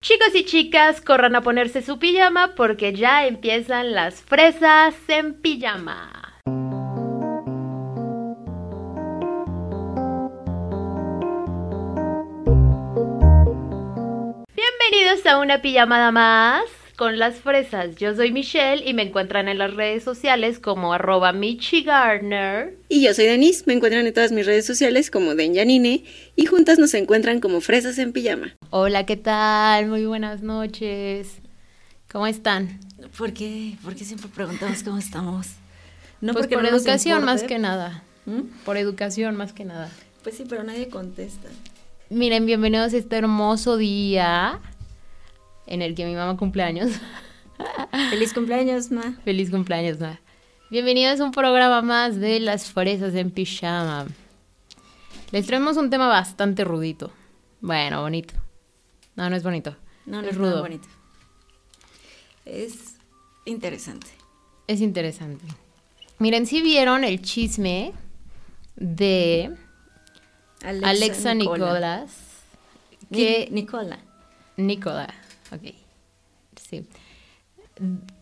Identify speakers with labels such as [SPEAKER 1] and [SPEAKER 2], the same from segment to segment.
[SPEAKER 1] Chicos y chicas, corran a ponerse su pijama porque ya empiezan las fresas en pijama. Bienvenidos a una pijamada más con las fresas. Yo soy Michelle y me encuentran en las redes sociales como arroba michigardner.
[SPEAKER 2] Y yo soy Denise, me encuentran en todas mis redes sociales como Denjanine y juntas nos encuentran como Fresas en Pijama.
[SPEAKER 1] Hola, ¿qué tal? Muy buenas noches. ¿Cómo están?
[SPEAKER 2] ¿Por qué, ¿Por qué siempre preguntamos cómo estamos?
[SPEAKER 1] No pues por educación más que nada. ¿Mm? Por educación más que nada.
[SPEAKER 2] Pues sí, pero nadie contesta.
[SPEAKER 1] Miren, bienvenidos a este hermoso día en el que mi mamá cumpleaños.
[SPEAKER 2] Feliz cumpleaños, ma.
[SPEAKER 1] Feliz cumpleaños, ma. Bienvenidos a un programa más de Las Fresas en Pijama. Les traemos un tema bastante rudito. Bueno, bonito. No, no es bonito.
[SPEAKER 2] No, no es, rudo. bonito. Es interesante.
[SPEAKER 1] Es interesante. Miren, si vieron el chisme de Alexa, Nicolás.
[SPEAKER 2] Que, Nicola.
[SPEAKER 1] Nicola. Ok. Sí.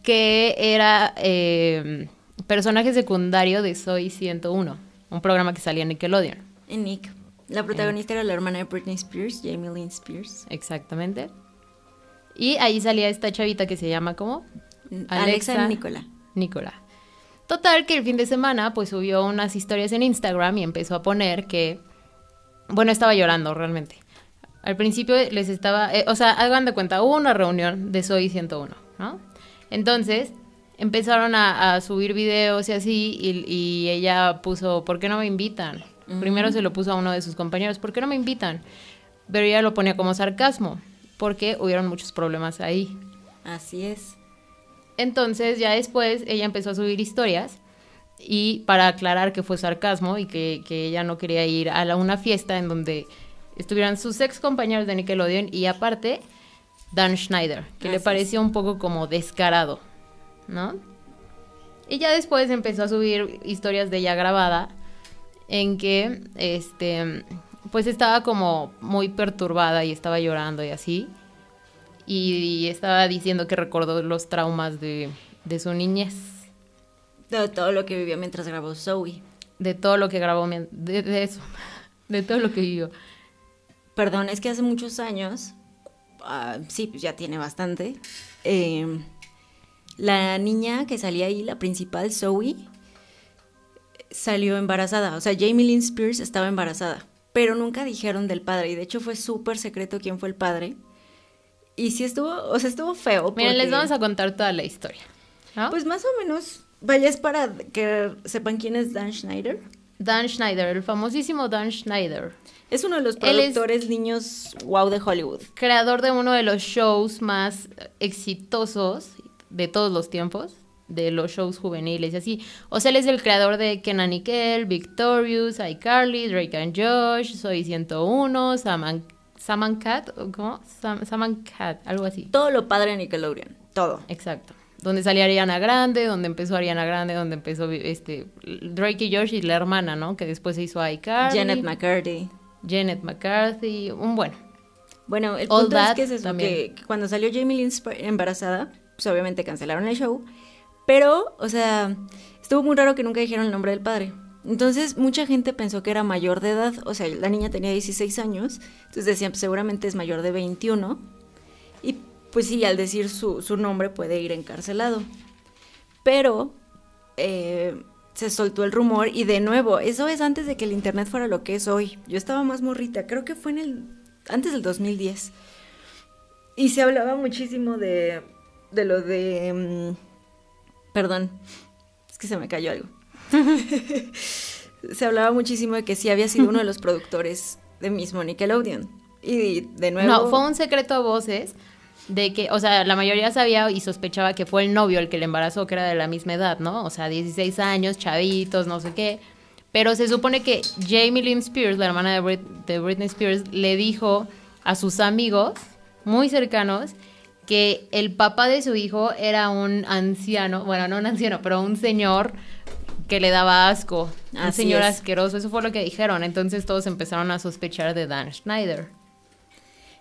[SPEAKER 1] Que era eh, personaje secundario de Soy 101, un programa que salía en Nickelodeon.
[SPEAKER 2] En Nick. La protagonista era la hermana de Britney Spears, Jamie Lynn Spears.
[SPEAKER 1] Exactamente. Y ahí salía esta chavita que se llama ¿cómo?
[SPEAKER 2] Alexa, Alexa Nicola.
[SPEAKER 1] Nicola. Total, que el fin de semana pues subió unas historias en Instagram y empezó a poner que, bueno, estaba llorando realmente. Al principio les estaba, eh, o sea, hagan de cuenta, hubo una reunión de Soy 101, ¿no? Entonces empezaron a, subir videos y así, y, ella puso, ¿por qué no me invitan? Primero se lo puso a uno de sus compañeros, ¿por qué no me invitan? Pero ella lo ponía como sarcasmo, porque hubieron muchos problemas ahí.
[SPEAKER 2] Así es.
[SPEAKER 1] Entonces ya después ella empezó a subir historias y para aclarar que fue sarcasmo y que, que ella no quería ir a una fiesta en donde estuvieran sus ex compañeros de Nickelodeon y aparte Dan Schneider, que le pareció un poco como descarado, ¿no? Y ya después empezó a subir historias de ella grabada en que, este, pues estaba como muy perturbada y estaba llorando y así. Y, estaba diciendo que recordó los traumas de, de su niñez.
[SPEAKER 2] De todo lo que vivió mientras grabó Zoe.
[SPEAKER 1] De todo lo que grabó, de, de eso, de todo lo que vivió.
[SPEAKER 2] Perdón, es que hace muchos años, uh, sí, pues ya tiene bastante, eh, la niña que salía ahí, la principal, Zoe, salió embarazada. O sea, Jamie Lynn Spears estaba embarazada, pero nunca dijeron del padre. Y de hecho fue súper secreto quién fue el padre. Y sí estuvo, o sea, estuvo feo.
[SPEAKER 1] Miren, les vamos a contar toda la historia.
[SPEAKER 2] Pues más o menos, vaya, es para que sepan quién es Dan Schneider.
[SPEAKER 1] Dan Schneider, el famosísimo Dan Schneider.
[SPEAKER 2] Es uno de los productores niños wow de Hollywood.
[SPEAKER 1] Creador de uno de los shows más exitosos de todos los tiempos, de los shows juveniles y así. O sea, él es el creador de Kenan Nickel, Victorious, iCarly, Drake and Josh, Soy 101, Saman, Saman Cat, ¿cómo? Saman Cat, algo así.
[SPEAKER 2] Todo lo padre de Nickelodeon, todo.
[SPEAKER 1] Exacto donde salía Ariana Grande, donde empezó Ariana Grande, donde empezó este Drake y Josh y la hermana, ¿no? Que después se hizo iCarly.
[SPEAKER 2] Janet McCarthy.
[SPEAKER 1] Janet McCarthy, un bueno.
[SPEAKER 2] Bueno, el punto es que es eso, que, cuando salió Jamie Lynn embarazada, pues obviamente cancelaron el show, pero, o sea, estuvo muy raro que nunca dijeron el nombre del padre. Entonces, mucha gente pensó que era mayor de edad, o sea, la niña tenía 16 años, entonces decían, pues seguramente es mayor de 21, y pues sí, al decir su, nombre puede ir encarcelado. Pero eh, se soltó el rumor y de nuevo, eso es antes de que el Internet fuera lo que es hoy. Yo estaba más morrita, creo que fue en el, antes del 2010. Y se hablaba muchísimo de, de lo de... Mm, perdón, es que se me cayó algo. se hablaba muchísimo de que sí había sido uno de los productores de mismo Nickelodeon. Y de nuevo...
[SPEAKER 1] No, fue un secreto a voces de que, o sea, la mayoría sabía y sospechaba que fue el novio el que le embarazó, que era de la misma edad, ¿no? O sea, 16 años, chavitos, no sé qué. Pero se supone que Jamie Lynn Spears, la hermana de, de Britney Spears, le dijo a sus amigos muy cercanos que el papá de su hijo era un anciano, bueno, no un anciano, pero un señor que le daba asco, un señor asqueroso, eso fue lo que dijeron, entonces todos empezaron a sospechar de Dan Schneider.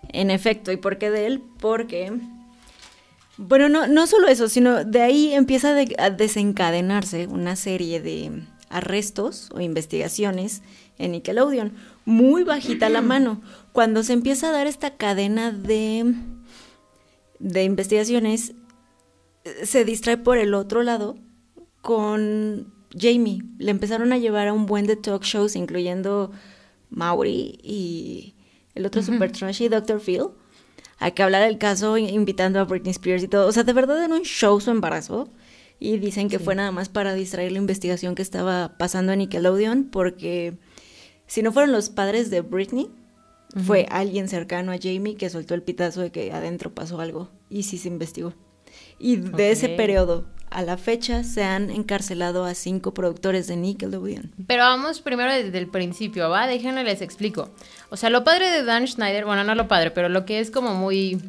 [SPEAKER 2] En efecto, ¿y por qué de él? Porque, bueno, no, no solo eso, sino de ahí empieza a desencadenarse una serie de arrestos o investigaciones en Nickelodeon. Muy bajita la mano. Cuando se empieza a dar esta cadena de, de investigaciones, se distrae por el otro lado con Jamie. Le empezaron a llevar a un buen de talk shows, incluyendo Maury y el otro super trashy, Dr. Phil, a que hablar del caso invitando a Britney Spears y todo. O sea, de verdad era un show su embarazo. Y dicen que fue nada más para distraer la investigación que estaba pasando en Nickelodeon, porque si no fueron los padres de Britney, fue alguien cercano a Jamie que soltó el pitazo de que adentro pasó algo y sí se investigó. Y de ese periodo a la fecha se han encarcelado a cinco productores de Nickelodeon.
[SPEAKER 1] Pero vamos primero desde el principio, ¿va? Déjenme les explico. O sea, lo padre de Dan Schneider, bueno, no lo padre, pero lo que es como muy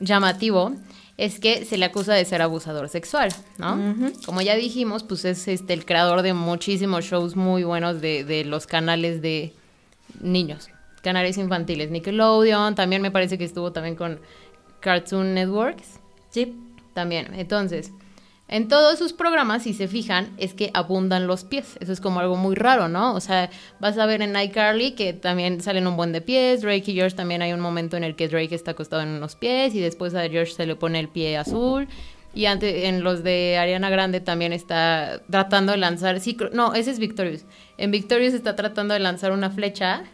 [SPEAKER 1] llamativo es que se le acusa de ser abusador sexual, ¿no? Como ya dijimos, pues es este el creador de muchísimos shows muy buenos de, de los canales de niños, canales infantiles. Nickelodeon, también me parece que estuvo también con Cartoon Networks.
[SPEAKER 2] Sí.
[SPEAKER 1] También. Entonces, en todos sus programas, si se fijan, es que abundan los pies. Eso es como algo muy raro, ¿no? O sea, vas a ver en iCarly que también salen un buen de pies. Drake y George también hay un momento en el que Drake está acostado en unos pies y después a George se le pone el pie azul. Y antes, en los de Ariana Grande también está tratando de lanzar. Sí, no, ese es Victorious. En Victorious está tratando de lanzar una flecha,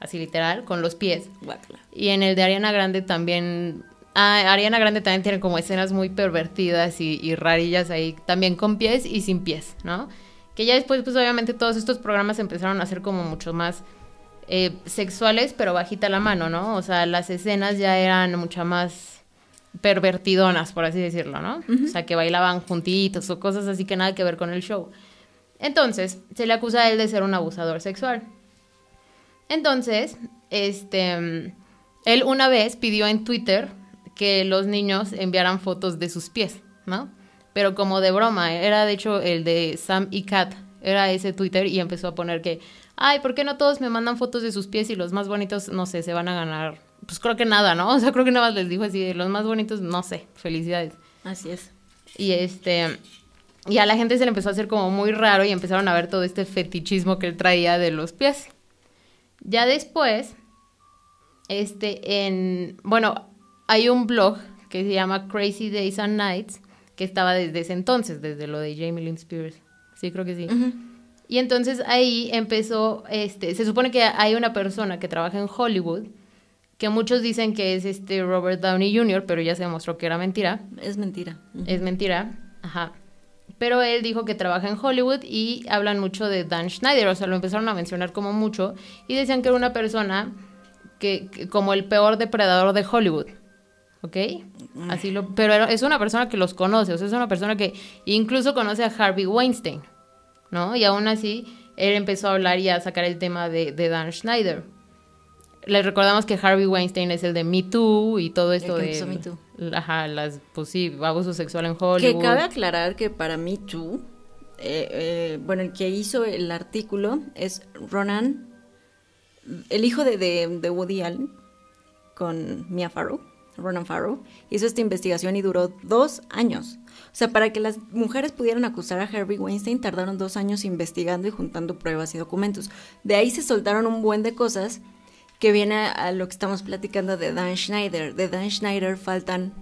[SPEAKER 1] así literal, con los pies. Y en el de Ariana Grande también Ah, Ariana Grande también tiene como escenas muy pervertidas y, rarillas ahí, también con pies y sin pies, ¿no? Que ya después, pues obviamente todos estos programas empezaron a ser como mucho más eh, sexuales, pero bajita la mano, ¿no? O sea, las escenas ya eran mucho más pervertidonas, por así decirlo, ¿no? O sea, que bailaban juntitos o cosas así que nada que ver con el show. Entonces, se le acusa a él de ser un abusador sexual. Entonces, este, él una vez pidió en Twitter que los niños enviaran fotos de sus pies, ¿no? Pero como de broma, era de hecho el de Sam y Kat, era ese Twitter y empezó a poner que, ay, ¿por qué no todos me mandan fotos de sus pies y los más bonitos, no sé, se van a ganar? Pues creo que nada, ¿no? O sea, creo que nada más les dijo así, los más bonitos, no sé, felicidades.
[SPEAKER 2] Así es.
[SPEAKER 1] Y este, y a la gente se le empezó a hacer como muy raro y empezaron a ver todo este fetichismo que él traía de los pies. Ya después, este, en, bueno, hay un blog que se llama Crazy Days and Nights, que estaba desde ese entonces, desde lo de Jamie Lynn Spears. Sí, creo que sí. Y entonces ahí empezó, este, se supone que hay una persona que trabaja en Hollywood, que muchos dicen que es este Robert Downey Jr., pero ya se demostró que era mentira.
[SPEAKER 2] Es mentira.
[SPEAKER 1] Es mentira, ajá. Pero él dijo que trabaja en Hollywood y hablan mucho de Dan Schneider, o sea, lo empezaron a mencionar como mucho y decían que era una persona que como el peor depredador de Hollywood. ¿Ok? Así lo, pero es una persona que los conoce, o sea, es una persona que incluso conoce a Harvey Weinstein, ¿no? Y aún así, él empezó a hablar y a sacar el tema de, Dan Schneider. Les recordamos que Harvey Weinstein es el de Me Too y todo esto de... Me Too. Ajá, las, pues sí, abuso sexual en Hollywood.
[SPEAKER 2] Que cabe aclarar que para Me Too, eh, eh, bueno, el que hizo el artículo es Ronan, el hijo de, de Woody Allen, con Mia Farrow. Ronan Farrow, hizo esta investigación y duró dos años. O sea, para que las mujeres pudieran acusar a Harvey Weinstein, tardaron dos años investigando y juntando pruebas y documentos. De ahí se soltaron un buen de cosas que viene a, lo que estamos platicando de Dan Schneider. De Dan Schneider faltan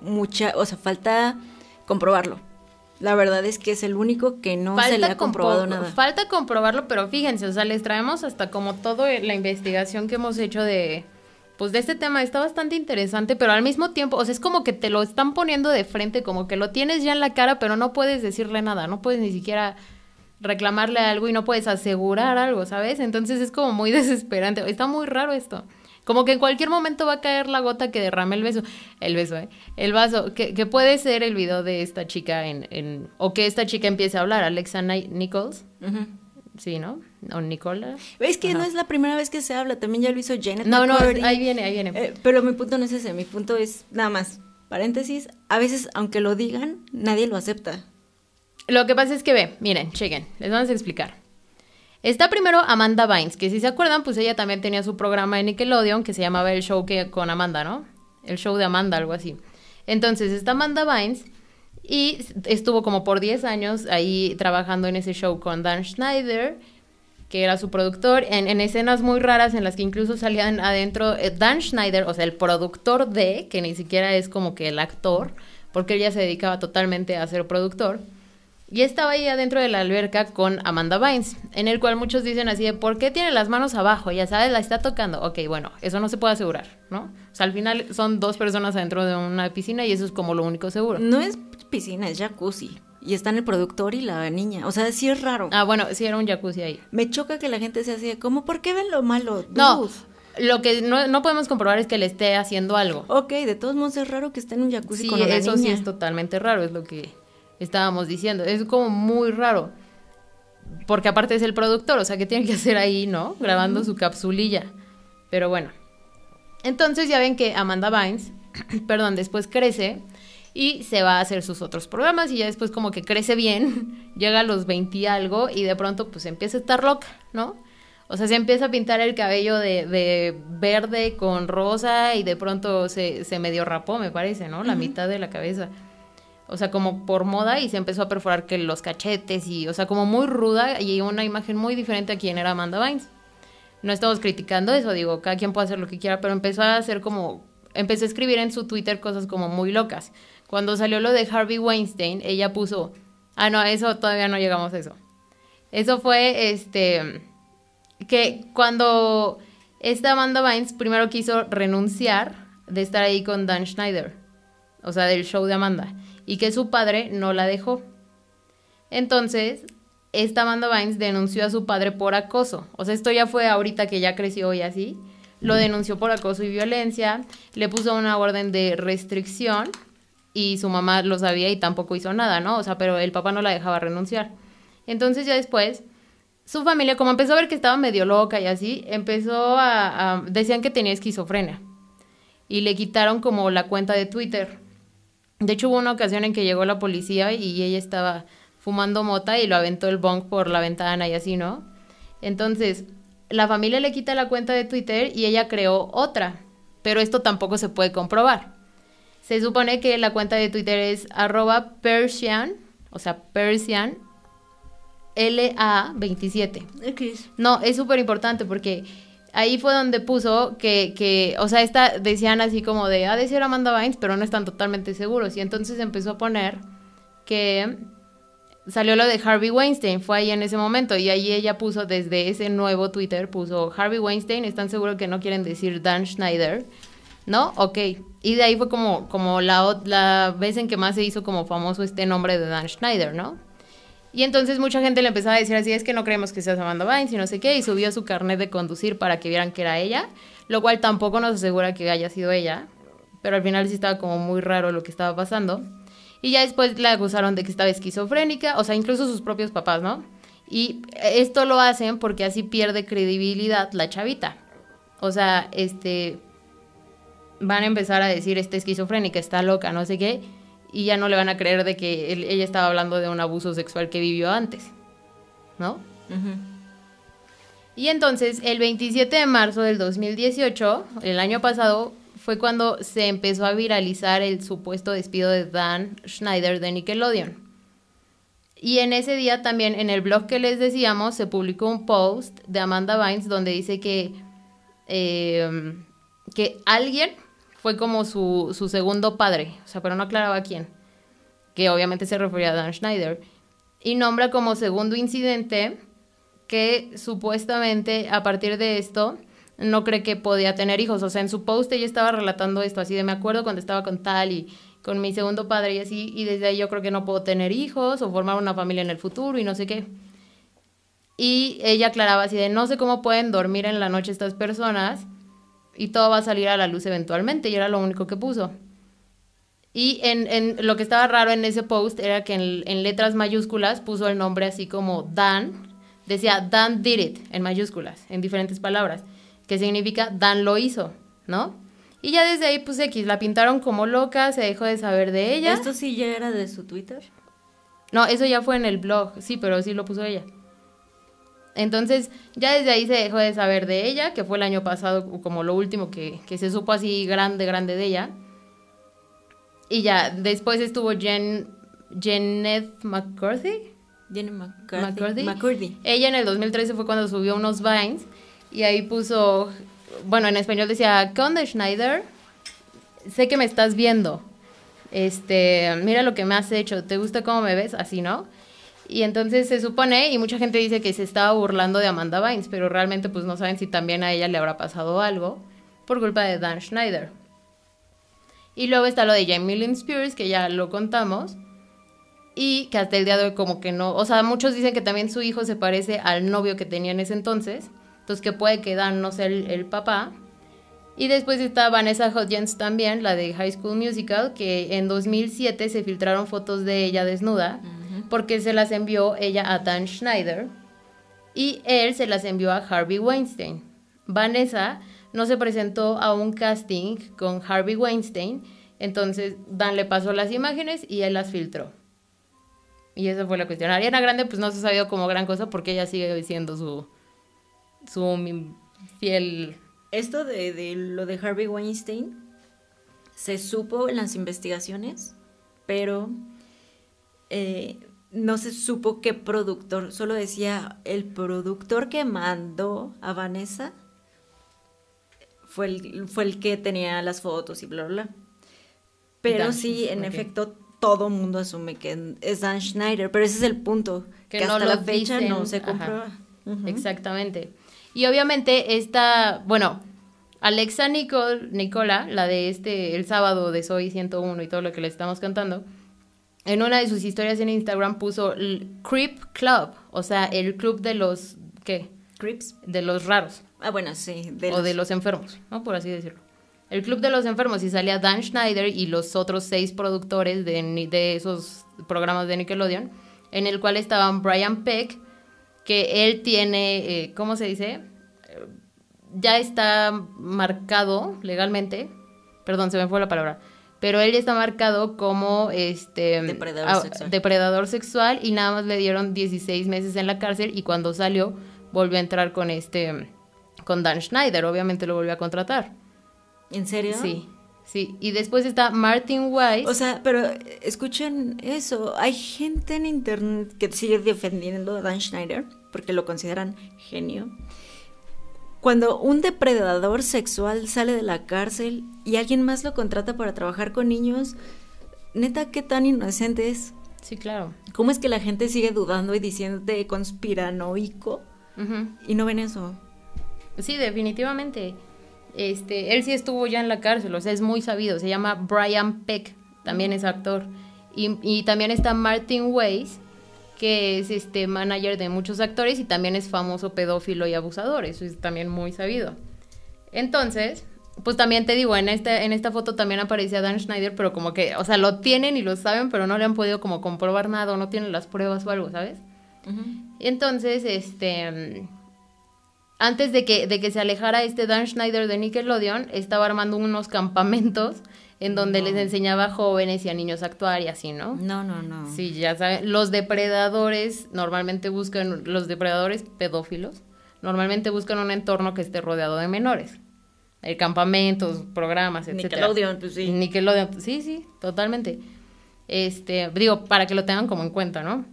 [SPEAKER 2] mucha, o sea, falta comprobarlo. La verdad es que es el único que no se le ha comprobado nada.
[SPEAKER 1] Falta comprobarlo, pero fíjense, o sea, les traemos hasta como toda la investigación que hemos hecho de pues de este tema está bastante interesante, pero al mismo tiempo, o sea, es como que te lo están poniendo de frente, como que lo tienes ya en la cara, pero no puedes decirle nada, no puedes ni siquiera reclamarle algo y no puedes asegurar algo, ¿sabes? Entonces es como muy desesperante, está muy raro esto. Como que en cualquier momento va a caer la gota que derrame el beso. El beso, ¿eh? El vaso. Que, puede ser el video de esta chica en, en... O que esta chica empiece a hablar, Alexa Nichols. Sí, ¿no? O Nicola.
[SPEAKER 2] Es que no es la primera vez que se habla, también ya lo hizo Janet.
[SPEAKER 1] No, no, ahí viene, ahí viene.
[SPEAKER 2] Eh, pero mi punto no es ese, mi punto es nada más, paréntesis, a veces aunque lo digan, nadie lo acepta.
[SPEAKER 1] Lo que pasa es que ve, miren, chequen, les vamos a explicar. Está primero Amanda Bynes, que si se acuerdan, pues ella también tenía su programa en Nickelodeon que se llamaba El Show que, con Amanda, ¿no? El show de Amanda, algo así. Entonces está Amanda Bynes y estuvo como por 10 años ahí trabajando en ese show con Dan Schneider, que era su productor, en, escenas muy raras en las que incluso salían adentro eh, Dan Schneider, o sea, el productor de, que ni siquiera es como que el actor, porque él ya se dedicaba totalmente a ser productor y estaba ahí adentro de la alberca con Amanda Bynes, en el cual muchos dicen así de, ¿por qué tiene las manos abajo? Ya sabes, la está tocando. Ok, bueno, eso no se puede asegurar, ¿no? O sea, al final son dos personas adentro de una piscina y eso es como lo único seguro.
[SPEAKER 2] No es piscina, es jacuzzi. Y están el productor y la niña. O sea, sí es raro.
[SPEAKER 1] Ah, bueno, sí era un jacuzzi ahí.
[SPEAKER 2] Me choca que la gente se así como, ¿por qué ven lo malo?
[SPEAKER 1] No, lo que no, no, podemos comprobar es que le esté haciendo algo.
[SPEAKER 2] Ok, de todos modos es raro que esté en un jacuzzi con una niña.
[SPEAKER 1] Eso sí es totalmente raro, es lo que estábamos diciendo. Es como muy raro. Porque aparte es el productor, o sea, que tiene que hacer ahí, ¿no? Grabando su capsulilla. Pero bueno. Entonces ya ven que Amanda Bynes, perdón, después crece y se va a hacer sus otros programas y ya después como que crece bien, llega a los 20 y algo y de pronto pues empieza a estar loca, ¿no? O sea, se empieza a pintar el cabello de, de verde con rosa y de pronto se, se medio rapó, me parece, ¿no? La mitad de la cabeza o sea, como por moda y se empezó a perforar que los cachetes y, o sea, como muy ruda y una imagen muy diferente a quien era Amanda Bynes. No estamos criticando eso, digo, cada quien puede hacer lo que quiera, pero empezó a hacer como, empezó a escribir en su Twitter cosas como muy locas. Cuando salió lo de Harvey Weinstein, ella puso, ah, no, eso todavía no llegamos a eso. Eso fue, este, que cuando esta Amanda Bynes primero quiso renunciar de estar ahí con Dan Schneider, o sea, del show de Amanda y que su padre no la dejó. Entonces, esta Amanda Bynes denunció a su padre por acoso. O sea, esto ya fue ahorita que ya creció y así. Lo denunció por acoso y violencia, le puso una orden de restricción y su mamá lo sabía y tampoco hizo nada, ¿no? O sea, pero el papá no la dejaba renunciar. Entonces ya después, su familia, como empezó a ver que estaba medio loca y así, empezó a decían que tenía esquizofrenia. Y le quitaron como la cuenta de Twitter. De hecho, hubo una ocasión en que llegó la policía y ella estaba fumando mota y lo aventó el bong por la ventana y así, ¿no? Entonces, la familia le quita la cuenta de Twitter y ella creó otra, pero esto tampoco se puede comprobar. Se supone que la cuenta de Twitter es arroba Persian, o sea, Persian LA27. No, es súper importante porque ahí fue donde puso que, que, o sea, esta decían así como de, ah, decir Amanda Bynes, pero no están totalmente seguros. Y entonces empezó a poner que salió lo de Harvey Weinstein, fue ahí en ese momento. Y ahí ella puso desde ese nuevo Twitter, puso Harvey Weinstein, están seguros que no quieren decir Dan Schneider. ¿No? Ok. Y de ahí fue como, como la, la vez en que más se hizo como famoso este nombre de Dan Schneider, ¿no? Y entonces mucha gente le empezaba a decir así, es que no creemos que sea Amanda Bynes y no sé qué, y subió su carnet de conducir para que vieran que era ella, lo cual tampoco nos asegura que haya sido ella, pero al final sí estaba como muy raro lo que estaba pasando. Y ya después la acusaron de que estaba esquizofrénica, o sea, incluso sus propios papás, ¿no? Y esto lo hacen porque así pierde credibilidad la chavita. O sea, este van a empezar a decir, esta esquizofrénica, está loca, no sé qué y ya no le van a creer de que ella estaba hablando de un abuso sexual que vivió antes, ¿no? Y entonces, el 27 de marzo del 2018, el año pasado, fue cuando se empezó a viralizar el supuesto despido de Dan Schneider de Nickelodeon. Y en ese día también, en el blog que les decíamos, se publicó un post de Amanda Bynes donde dice que, eh, que alguien fue como su, su segundo padre, o sea, pero no aclaraba quién, que obviamente se refería a Dan Schneider, y nombra como segundo incidente que supuestamente a partir de esto no cree que podía tener hijos, o sea, en su post ella estaba relatando esto, así de me acuerdo cuando estaba con tal y con mi segundo padre y así, y desde ahí yo creo que no puedo tener hijos o formar una familia en el futuro y no sé qué. Y ella aclaraba así de no sé cómo pueden dormir en la noche estas personas y todo va a salir a la luz eventualmente y era lo único que puso. Y en, en lo que estaba raro en ese post era que en, en, letras mayúsculas puso el nombre así como Dan, decía Dan did it en mayúsculas, en diferentes palabras, que significa Dan lo hizo, ¿no? Y ya desde ahí pues X, la pintaron como loca, se dejó de saber de ella.
[SPEAKER 2] ¿Esto sí ya era de su Twitter?
[SPEAKER 1] No, eso ya fue en el blog, sí, pero sí lo puso ella. Entonces, ya desde ahí se dejó de saber de ella, que fue el año pasado como lo último que, que se supo así grande, grande de ella. Y ya, después estuvo Jen, Janet McCarthy.
[SPEAKER 2] McCarthy. McCarthy.
[SPEAKER 1] Ella en el 2013 fue cuando subió unos Vines y ahí puso, bueno, en español decía, Conde Schneider, sé que me estás viendo. Este, mira lo que me has hecho, ¿te gusta cómo me ves? Así, ¿no? Y entonces se supone, y mucha gente dice que se estaba burlando de Amanda Vines, pero realmente pues no saben si también a ella le habrá pasado algo por culpa de Dan Schneider. Y luego está lo de Jamie Lynn Spears, que ya lo contamos, y que hasta el día de hoy como que no, o sea, muchos dicen que también su hijo se parece al novio que tenía en ese entonces, entonces que puede que Dan no sea el, papá. Y después está Vanessa Hudgens también, la de High School Musical, que en 2007 se filtraron fotos de ella desnuda, porque se las envió ella a Dan Schneider y él se las envió a Harvey Weinstein. Vanessa no se presentó a un casting con Harvey Weinstein, entonces Dan le pasó las imágenes y él las filtró. Y esa fue la cuestión. Ariana Grande pues no se ha sabido como gran cosa porque ella sigue siendo su, su fiel...
[SPEAKER 2] Esto de, de lo de Harvey Weinstein se supo en las investigaciones, pero eh, no se supo qué productor, solo decía el productor que mandó a Vanessa fue el, fue el que tenía las fotos y bla, bla, bla. Pero sí, en efecto, todo mundo asume que es Dan Schneider, pero ese es el punto, que, hasta la fecha no se comprueba.
[SPEAKER 1] Exactamente. Y obviamente esta, bueno, Alexa Nicola, la de este, el sábado de Soy 101 y todo lo que le estamos cantando, en una de sus historias en Instagram puso el Creep Club, o sea, el club de los, ¿qué?
[SPEAKER 2] Creeps.
[SPEAKER 1] De los raros.
[SPEAKER 2] Ah, bueno, sí.
[SPEAKER 1] o de los enfermos, ¿no? Por así decirlo. El Club de los Enfermos y salía Dan Schneider y los otros seis productores de, de esos programas de Nickelodeon, en el cual estaban Brian Peck, que él tiene, eh, ¿cómo se dice? Ya está marcado legalmente, perdón, se me fue la palabra, pero él ya está marcado como este
[SPEAKER 2] depredador, sexual.
[SPEAKER 1] depredador sexual y nada más le dieron 16 meses en la cárcel y cuando salió volvió a entrar con este con Dan Schneider, obviamente lo volvió a contratar.
[SPEAKER 2] ¿En serio?
[SPEAKER 1] Sí. Sí, y después está Martin Weiss.
[SPEAKER 2] O sea, pero escuchen eso, hay gente en internet que sigue defendiendo a Dan Schneider porque lo consideran genio. Cuando un depredador sexual sale de la cárcel y alguien más lo contrata para trabajar con niños, neta, qué tan inocente es.
[SPEAKER 1] Sí, claro.
[SPEAKER 2] ¿Cómo es que la gente sigue dudando y diciéndote conspiranoico y no ven eso?
[SPEAKER 1] Sí, definitivamente. Este, él sí estuvo ya en la cárcel, o sea, es muy sabido. Se llama Brian Peck, también es actor. Y, también está Martin Weiss, que es este manager de muchos actores y también es famoso pedófilo y abusador. Eso es también muy sabido. Entonces, pues también te digo, en esta, en esta foto también aparecía Dan Schneider, pero como que, o sea, lo tienen y lo saben, pero no le han podido como comprobar nada o no tienen las pruebas o algo, ¿sabes? Entonces, este antes de que, de que se alejara este Dan Schneider de Nickelodeon, estaba armando unos campamentos en donde les enseñaba a jóvenes y a niños a actuar y así, ¿no?
[SPEAKER 2] No, no, no.
[SPEAKER 1] Sí, ya saben, los depredadores normalmente buscan, los depredadores pedófilos, normalmente buscan un entorno que esté rodeado de menores. El campamentos, programas, etc.
[SPEAKER 2] Nickelodeon, pues sí.
[SPEAKER 1] Nickelodeon, sí, sí, totalmente. Este, digo, para que lo tengan como en cuenta, ¿no?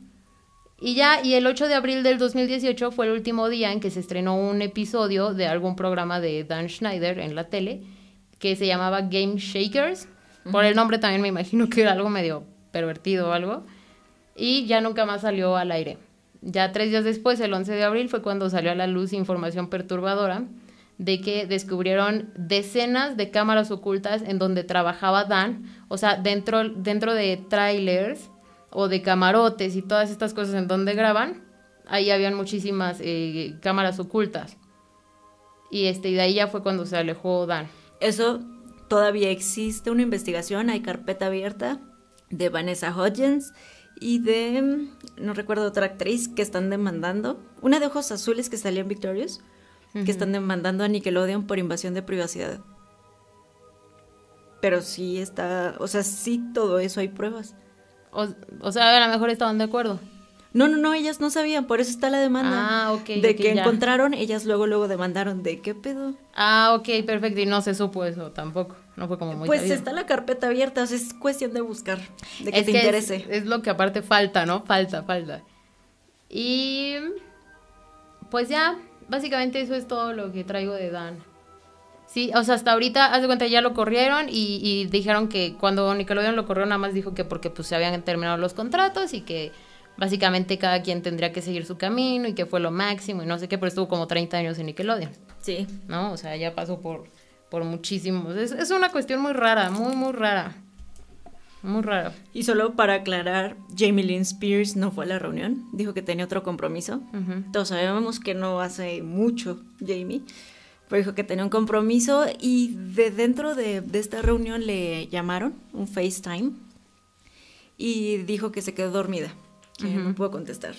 [SPEAKER 1] Y ya, y el 8 de abril del 2018 fue el último día en que se estrenó un episodio de algún programa de Dan Schneider en la tele que se llamaba Game Shakers. Por el nombre también me imagino que era algo medio pervertido o algo. Y ya nunca más salió al aire. Ya tres días después, el 11 de abril, fue cuando salió a la luz información perturbadora de que descubrieron decenas de cámaras ocultas en donde trabajaba Dan, o sea, dentro, dentro de trailers o de camarotes y todas estas cosas en donde graban, ahí habían muchísimas eh, cámaras ocultas. Y, este, y de ahí ya fue cuando se alejó Dan.
[SPEAKER 2] Eso todavía existe una investigación, hay carpeta abierta de Vanessa Hodgins y de, no recuerdo otra actriz que están demandando, una de ojos azules que salió en Victorious, que están demandando a Nickelodeon por invasión de privacidad. Pero sí está, o sea, sí todo eso hay pruebas.
[SPEAKER 1] O, sea, a lo mejor estaban de acuerdo.
[SPEAKER 2] No, no, no, ellas no sabían, por eso está la demanda.
[SPEAKER 1] Ah, ok.
[SPEAKER 2] De que encontraron, ellas luego, luego demandaron de qué pedo.
[SPEAKER 1] Ah, ok, perfecto. Y no se supo eso tampoco. No fue como muy
[SPEAKER 2] Pues está la carpeta abierta, o sea, es cuestión de buscar, de que te interese.
[SPEAKER 1] Es, lo que aparte falta, ¿no? Falta, falta. Y pues ya, básicamente eso es todo lo que traigo de Dan. Sí, o sea, hasta ahorita, haz de cuenta, ya lo corrieron y, y dijeron que cuando Nickelodeon lo corrió, nada más dijo que porque pues se habían terminado los contratos y que básicamente cada quien tendría que seguir su camino y que fue lo máximo y no sé qué, pero estuvo como 30 años en Nickelodeon.
[SPEAKER 2] Sí.
[SPEAKER 1] ¿No? O sea, ya pasó por, por muchísimos. Es, es una cuestión muy rara, muy, muy rara. Muy rara.
[SPEAKER 2] Y solo para aclarar, Jamie Lynn Spears no fue a la reunión, dijo que tenía otro compromiso. Todos sabemos que no hace mucho Jamie, pero dijo que tenía un compromiso y de dentro de, de esta reunión le llamaron un FaceTime y dijo que se quedó dormida que no puedo contestar.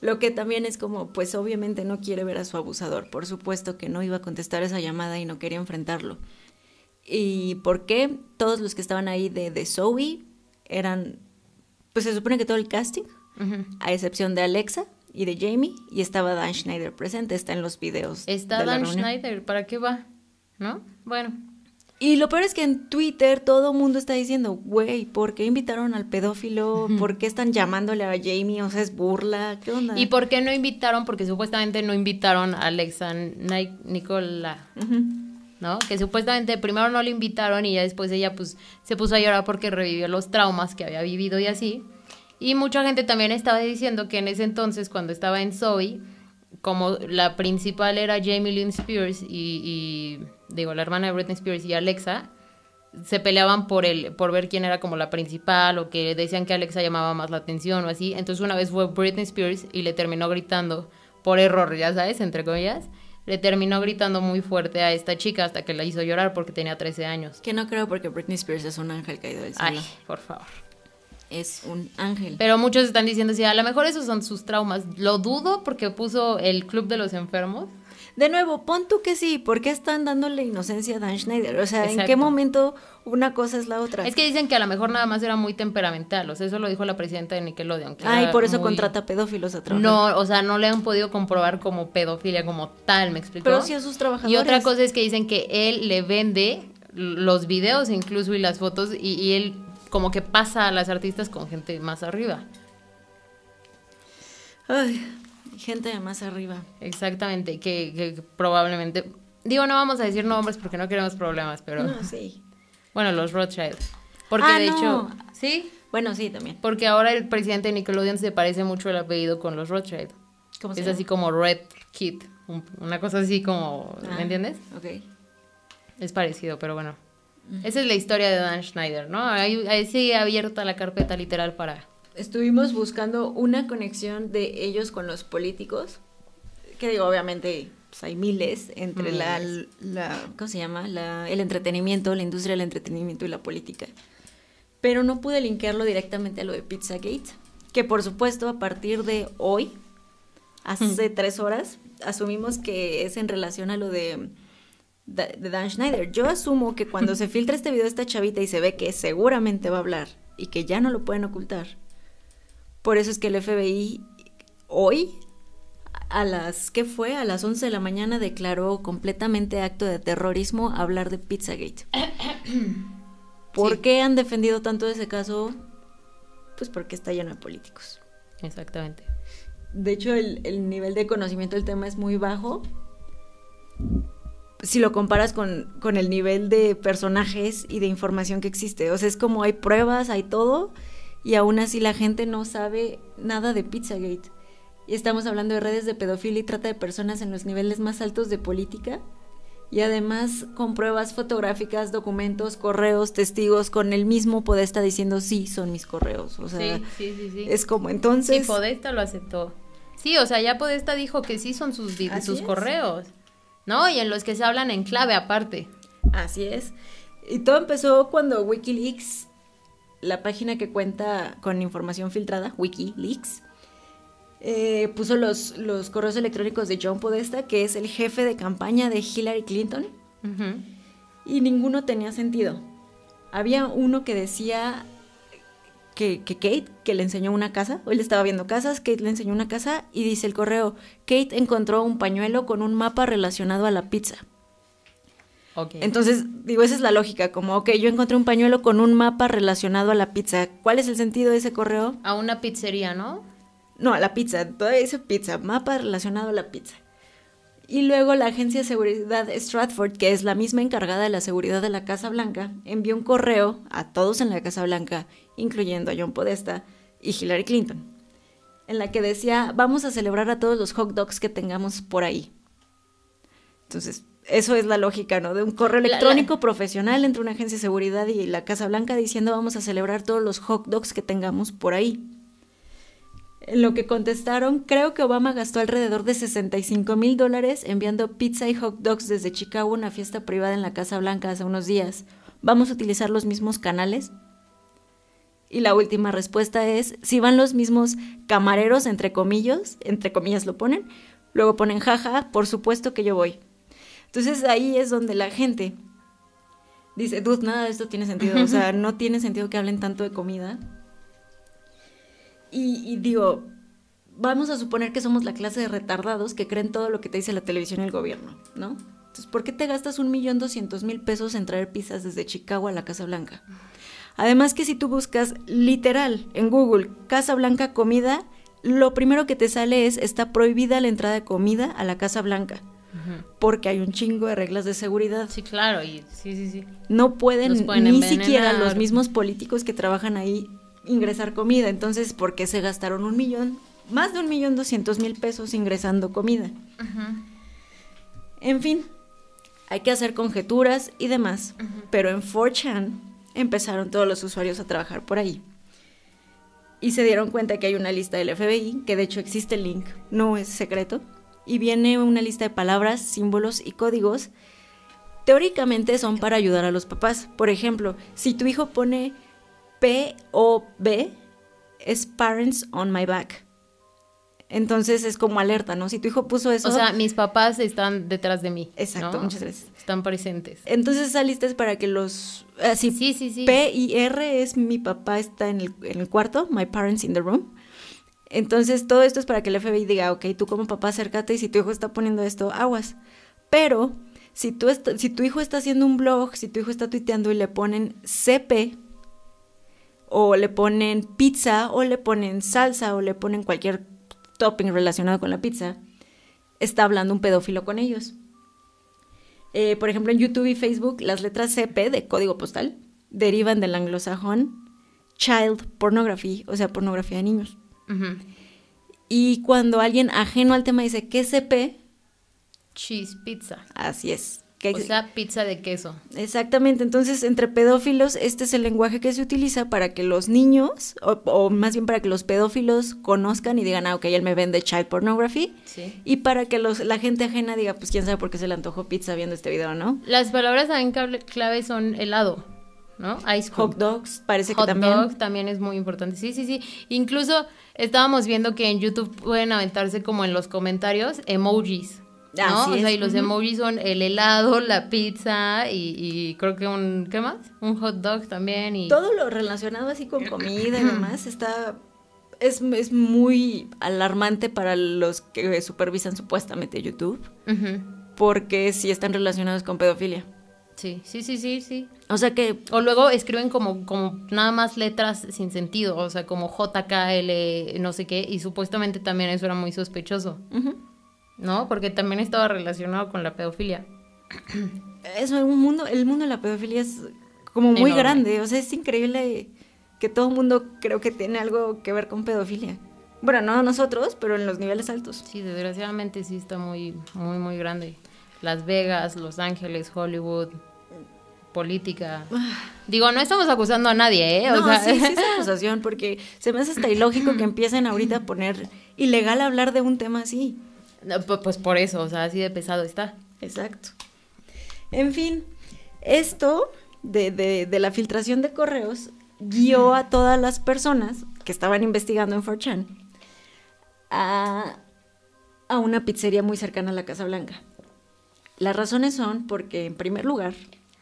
[SPEAKER 2] Lo que también es como, pues obviamente no quiere ver a su abusador. Por supuesto que no iba a contestar esa llamada y no quería enfrentarlo. ¿Y por qué? Todos los que estaban ahí de, de Zoe eran, pues se supone que todo el casting, a excepción de Alexa y de Jamie, y estaba Dan Schneider presente, está en los videos.
[SPEAKER 1] Está Dan Schneider, ¿para qué va? ¿No? Bueno,
[SPEAKER 2] y lo peor es que en Twitter todo el mundo está diciendo, güey, ¿por qué invitaron al pedófilo? ¿Por qué están llamándole a Jamie? O sea, es burla. ¿Qué onda?
[SPEAKER 1] ¿Y por qué no invitaron? Porque supuestamente no invitaron a Alexa Nicola. ¿No? Que supuestamente primero no le invitaron y ya después ella pues se puso a llorar porque revivió los traumas que había vivido y así. Y mucha gente también estaba diciendo que en ese entonces, cuando estaba en Zoe, como la principal era Jamie Lynn Spears y, digo, la hermana de Britney Spears y Alexa, se peleaban por el, por ver quién era como la principal o que decían que Alexa llamaba más la atención o así. Entonces una vez fue Britney Spears y le terminó gritando por error, ya sabes, entre comillas. Le terminó gritando muy fuerte a esta chica hasta que la hizo llorar porque tenía 13 años.
[SPEAKER 2] Que no creo porque Britney Spears es un ángel caído del cielo.
[SPEAKER 1] Ay, por favor
[SPEAKER 2] es un ángel.
[SPEAKER 1] Pero muchos están diciendo, sí, a lo mejor esos son sus traumas. Lo dudo porque puso el Club de los Enfermos.
[SPEAKER 2] De nuevo, pon tú que sí, ¿por qué están dándole inocencia a Dan Schneider? O sea, ¿en qué momento una cosa es la otra?
[SPEAKER 1] Es que dicen que a lo mejor nada más era muy temperamental, o sea, eso lo dijo la presidenta de Nickelodeon. Que
[SPEAKER 2] ah, y por eso contrata pedófilos a trabajar.
[SPEAKER 1] No, o sea, no le han podido comprobar como pedofilia como tal, me explicó.
[SPEAKER 2] Pero sí a sus trabajadores.
[SPEAKER 1] Y otra cosa es que dicen que él le vende los videos incluso y las fotos y, y él como que pasa a las artistas con gente más arriba.
[SPEAKER 2] Ay, gente de más arriba.
[SPEAKER 1] Exactamente, que, probablemente... Digo, no vamos a decir nombres porque no queremos problemas, pero...
[SPEAKER 2] No, sí.
[SPEAKER 1] Bueno, los Rothschild. Porque
[SPEAKER 2] ah,
[SPEAKER 1] de hecho... ¿Sí?
[SPEAKER 2] Bueno, sí, también.
[SPEAKER 1] Porque ahora el presidente de Nickelodeon se parece mucho el apellido con los Rothschild. ¿Cómo se es así como Red Kid. Una cosa así como... ¿Me ah, entiendes?
[SPEAKER 2] Ok.
[SPEAKER 1] Es parecido, pero bueno. Esa es la historia de Dan Schneider, ¿no? Ahí, ahí sigue abierta la carpeta literal para...
[SPEAKER 2] Estuvimos buscando una conexión de ellos con los políticos, que digo, obviamente pues, hay miles entre La, la, ¿cómo se llama? La, el entretenimiento, la industria del entretenimiento y la política. Pero no pude linkearlo directamente a lo de Pizzagate, que por supuesto a partir de hoy, hace tres horas, asumimos que es en relación a lo de de Dan Schneider. Yo asumo que cuando se filtra este video de esta chavita y se ve que seguramente va a hablar y que ya no lo pueden ocultar, por eso es que el FBI hoy, a las, ¿qué fue? A las 11 de la mañana declaró completamente acto de terrorismo hablar de Pizzagate. ¿Por qué han defendido tanto ese caso? Pues porque está lleno de políticos.
[SPEAKER 1] Exactamente.
[SPEAKER 2] De hecho, el, el nivel de conocimiento del tema es muy bajo si lo comparas con, con, el nivel de personajes y de información que existe. O sea, es como hay pruebas, hay todo, y aún así la gente no sabe nada de Pizzagate. Y estamos hablando de redes de pedofilia y trata de personas en los niveles más altos de política. Y además con pruebas fotográficas, documentos, correos, testigos, con el mismo Podesta diciendo sí, son mis correos. O sea,
[SPEAKER 1] sí, sí, sí,
[SPEAKER 2] es como entonces...
[SPEAKER 1] Sí, Podesta lo aceptó. Sí, o sea, ya Podesta dijo que sí son sus, sus correos. ¿No? Y en los que se hablan en clave aparte.
[SPEAKER 2] Así es. Y todo empezó cuando Wikileaks, la página que cuenta con información filtrada, Wikileaks, eh, puso los, los, correos electrónicos de John Podesta, que es el jefe de campaña de Hillary Clinton, y ninguno tenía sentido. Había uno que decía que, que, Kate, que le enseñó una casa, o él estaba viendo casas, Kate le enseñó una casa y dice el correo, Kate encontró un pañuelo con un mapa relacionado a la pizza. Entonces, digo, esa es la lógica, como, ok, yo encontré un pañuelo con un mapa relacionado a la pizza. ¿Cuál es el sentido de ese correo?
[SPEAKER 1] A una pizzería, ¿no?
[SPEAKER 2] No, a la pizza, toda esa pizza, mapa relacionado a la pizza. Y luego la agencia de seguridad Stratford, que es la misma encargada de la seguridad de la Casa Blanca, envió un correo a todos en la Casa Blanca, incluyendo a John Podesta y Hillary Clinton, en la que decía, vamos a celebrar a todos los hot dogs que tengamos por ahí. Entonces, eso es la lógica, ¿no? De un correo electrónico profesional entre una agencia de seguridad y la Casa Blanca diciendo vamos a celebrar todos los hot dogs que tengamos por ahí. En lo que contestaron, creo que Obama gastó alrededor de 65 mil dólares enviando pizza y hot dogs desde Chicago a una fiesta privada en la Casa Blanca hace unos días. ¿Vamos a utilizar los mismos canales? Y la última respuesta es, si van los mismos camareros, entre comillas, entre comillas lo ponen, luego ponen jaja, por supuesto que yo voy. Entonces ahí es donde la gente dice, dude, nada de esto tiene sentido. O sea, no tiene sentido que hablen tanto de comida. Y, digo, vamos a suponer que somos la clase de retardados que creen todo lo que te dice la televisión y el gobierno, ¿no? Entonces, ¿por qué te gastas un millón doscientos mil pesos en traer pizzas desde Chicago a la Casa Blanca? Además que si tú buscas literal en Google Casa Blanca comida, lo primero que te sale es está prohibida la entrada de comida a la Casa Blanca porque hay un chingo de reglas de seguridad.
[SPEAKER 1] Sí, claro, y sí, sí, sí.
[SPEAKER 2] No pueden, ni siquiera los mismos políticos que trabajan ahí ingresar comida. Entonces, ¿por qué se gastaron un millón? Más de un millón doscientos mil pesos ingresando comida. En fin, hay que hacer conjeturas y demás. Pero en 4chan empezaron todos los usuarios a trabajar por ahí. Y se dieron cuenta que hay una lista del FBI, que de hecho existe el link, no es secreto y viene una lista de palabras, símbolos y códigos. Teóricamente son para ayudar a los papás. Por ejemplo, si tu hijo pone P-O-B, es Parents on My Back. Entonces es como alerta, ¿no? Si tu hijo puso eso.
[SPEAKER 1] O sea, mis papás están detrás de mí.
[SPEAKER 2] Exacto, muchas gracias.
[SPEAKER 1] Están presentes.
[SPEAKER 2] Entonces esa lista es para que los. Así, sí, sí, sí. P y R es mi papá está en el, en el cuarto, my parents in the room. Entonces, todo esto es para que el FBI diga, ok, tú como papá acércate y si tu hijo está poniendo esto, aguas. Pero, si, tú si tu hijo está haciendo un blog, si tu hijo está tuiteando y le ponen CP, o le ponen pizza, o le ponen salsa, o le ponen cualquier topping relacionado con la pizza, está hablando un pedófilo con ellos. Eh, por ejemplo, en YouTube y Facebook, las letras CP de código postal derivan del anglosajón child pornography, o sea, pornografía de niños. Y cuando alguien ajeno al tema dice, ¿qué CP?
[SPEAKER 1] Cheese pizza.
[SPEAKER 2] Así es.
[SPEAKER 1] O sea, pizza de queso.
[SPEAKER 2] Exactamente. Entonces, entre pedófilos, este es el lenguaje que se utiliza para que los niños, o, más bien para que los pedófilos conozcan y digan, ah, ok, él me vende child pornography. Sí. Y para que los, la gente ajena diga, pues quién sabe por qué se le antojó pizza viendo este video, ¿no?
[SPEAKER 1] Las palabras también clave son helado. ¿no?
[SPEAKER 2] Ice Hot dogs, parece que también. Hot dogs
[SPEAKER 1] también es muy importante. Sí, sí, sí. Incluso estábamos viendo que en YouTube pueden aventarse como en los comentarios emojis. ¿No? o sea, y los emojis son el helado, la pizza y, creo que un, ¿qué más? Un hot dog también y...
[SPEAKER 2] Todo lo relacionado así con comida y demás está... Es, es muy alarmante para los que supervisan supuestamente YouTube, porque sí están relacionados con pedofilia.
[SPEAKER 1] Sí, sí, sí, sí, sí.
[SPEAKER 2] O sea que...
[SPEAKER 1] O luego escriben como, como nada más letras sin sentido, o sea, como JKL, no sé qué, y supuestamente también eso era muy sospechoso. ¿No? Porque también estaba relacionado con la pedofilia.
[SPEAKER 2] Eso, un mundo, el mundo de la pedofilia es como muy grande, o sea, es increíble que todo el mundo creo que tiene algo que ver con pedofilia. Bueno, no nosotros, pero en los niveles altos.
[SPEAKER 1] Sí, desgraciadamente sí está muy, muy, muy grande. Las Vegas, Los Ángeles, Hollywood, política. Digo, no estamos acusando a nadie, ¿eh?
[SPEAKER 2] no, sí, sí es acusación, porque se me hace hasta ilógico que empiecen ahorita a poner ilegal hablar de un tema así.
[SPEAKER 1] Pues por eso, o sea, así de pesado está.
[SPEAKER 2] Exacto. En fin, esto de, de, la filtración de correos guió a todas las personas que estaban investigando en 4chan a, a una pizzería muy cercana a la Casa Blanca. Las razones son porque, en primer lugar,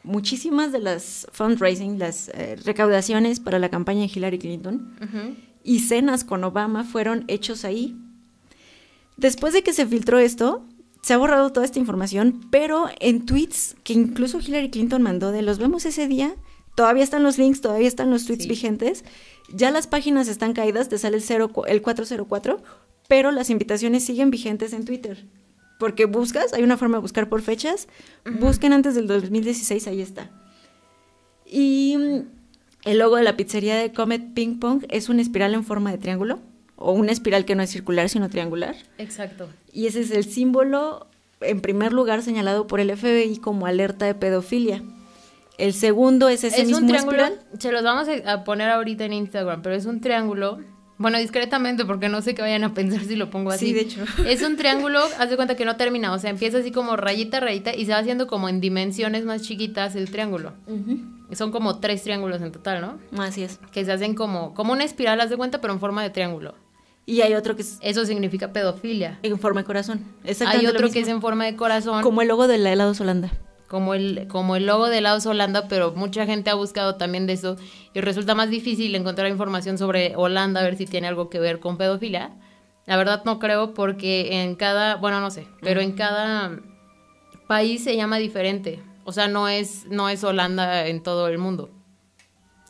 [SPEAKER 2] muchísimas de las fundraising, las eh, recaudaciones para la campaña de Hillary Clinton y cenas con Obama fueron hechos ahí. Después de que se filtró esto, se ha borrado toda esta información, pero en tweets que incluso Hillary Clinton mandó de los vemos ese día, todavía están los links, todavía están los tweets vigentes, ya las páginas están caídas, te sale el, el 404, pero las invitaciones siguen vigentes en Twitter. Porque buscas, hay una forma de buscar por fechas, busquen antes del 2016, ahí está. Y el logo de la pizzería de Comet Ping Pong es una espiral en forma de triángulo, o una espiral que no es circular, sino triangular.
[SPEAKER 1] Exacto.
[SPEAKER 2] Y ese es el símbolo, en primer lugar, señalado por el FBI como alerta de pedofilia. El segundo es ese
[SPEAKER 1] es
[SPEAKER 2] mismo
[SPEAKER 1] un triángulo, Se los vamos a poner ahorita en Instagram, pero es un triángulo. Bueno, discretamente, porque no sé qué vayan a pensar si lo pongo así.
[SPEAKER 2] Sí, de hecho.
[SPEAKER 1] Es un triángulo, haz de cuenta que no termina, o sea, empieza así como rayita, rayita, y se va haciendo como en dimensiones más chiquitas el triángulo. Son como tres triángulos en total, ¿no?
[SPEAKER 2] Así es.
[SPEAKER 1] Que se hacen como, como una espiral, haz de cuenta, pero en forma de triángulo.
[SPEAKER 2] Y hay otro que es...
[SPEAKER 1] Eso significa pedofilia.
[SPEAKER 2] En forma de corazón.
[SPEAKER 1] Hay otro que es en forma de corazón.
[SPEAKER 2] Como el logo de la helado Holanda
[SPEAKER 1] como el, como el logo de helados Holanda, pero mucha gente ha buscado también de eso y resulta más difícil encontrar información sobre Holanda, a ver si tiene algo que ver con pedofilia. La verdad no creo porque en cada, bueno, no sé, pero en cada país se llama diferente. O sea, no es, no es Holanda en todo el mundo.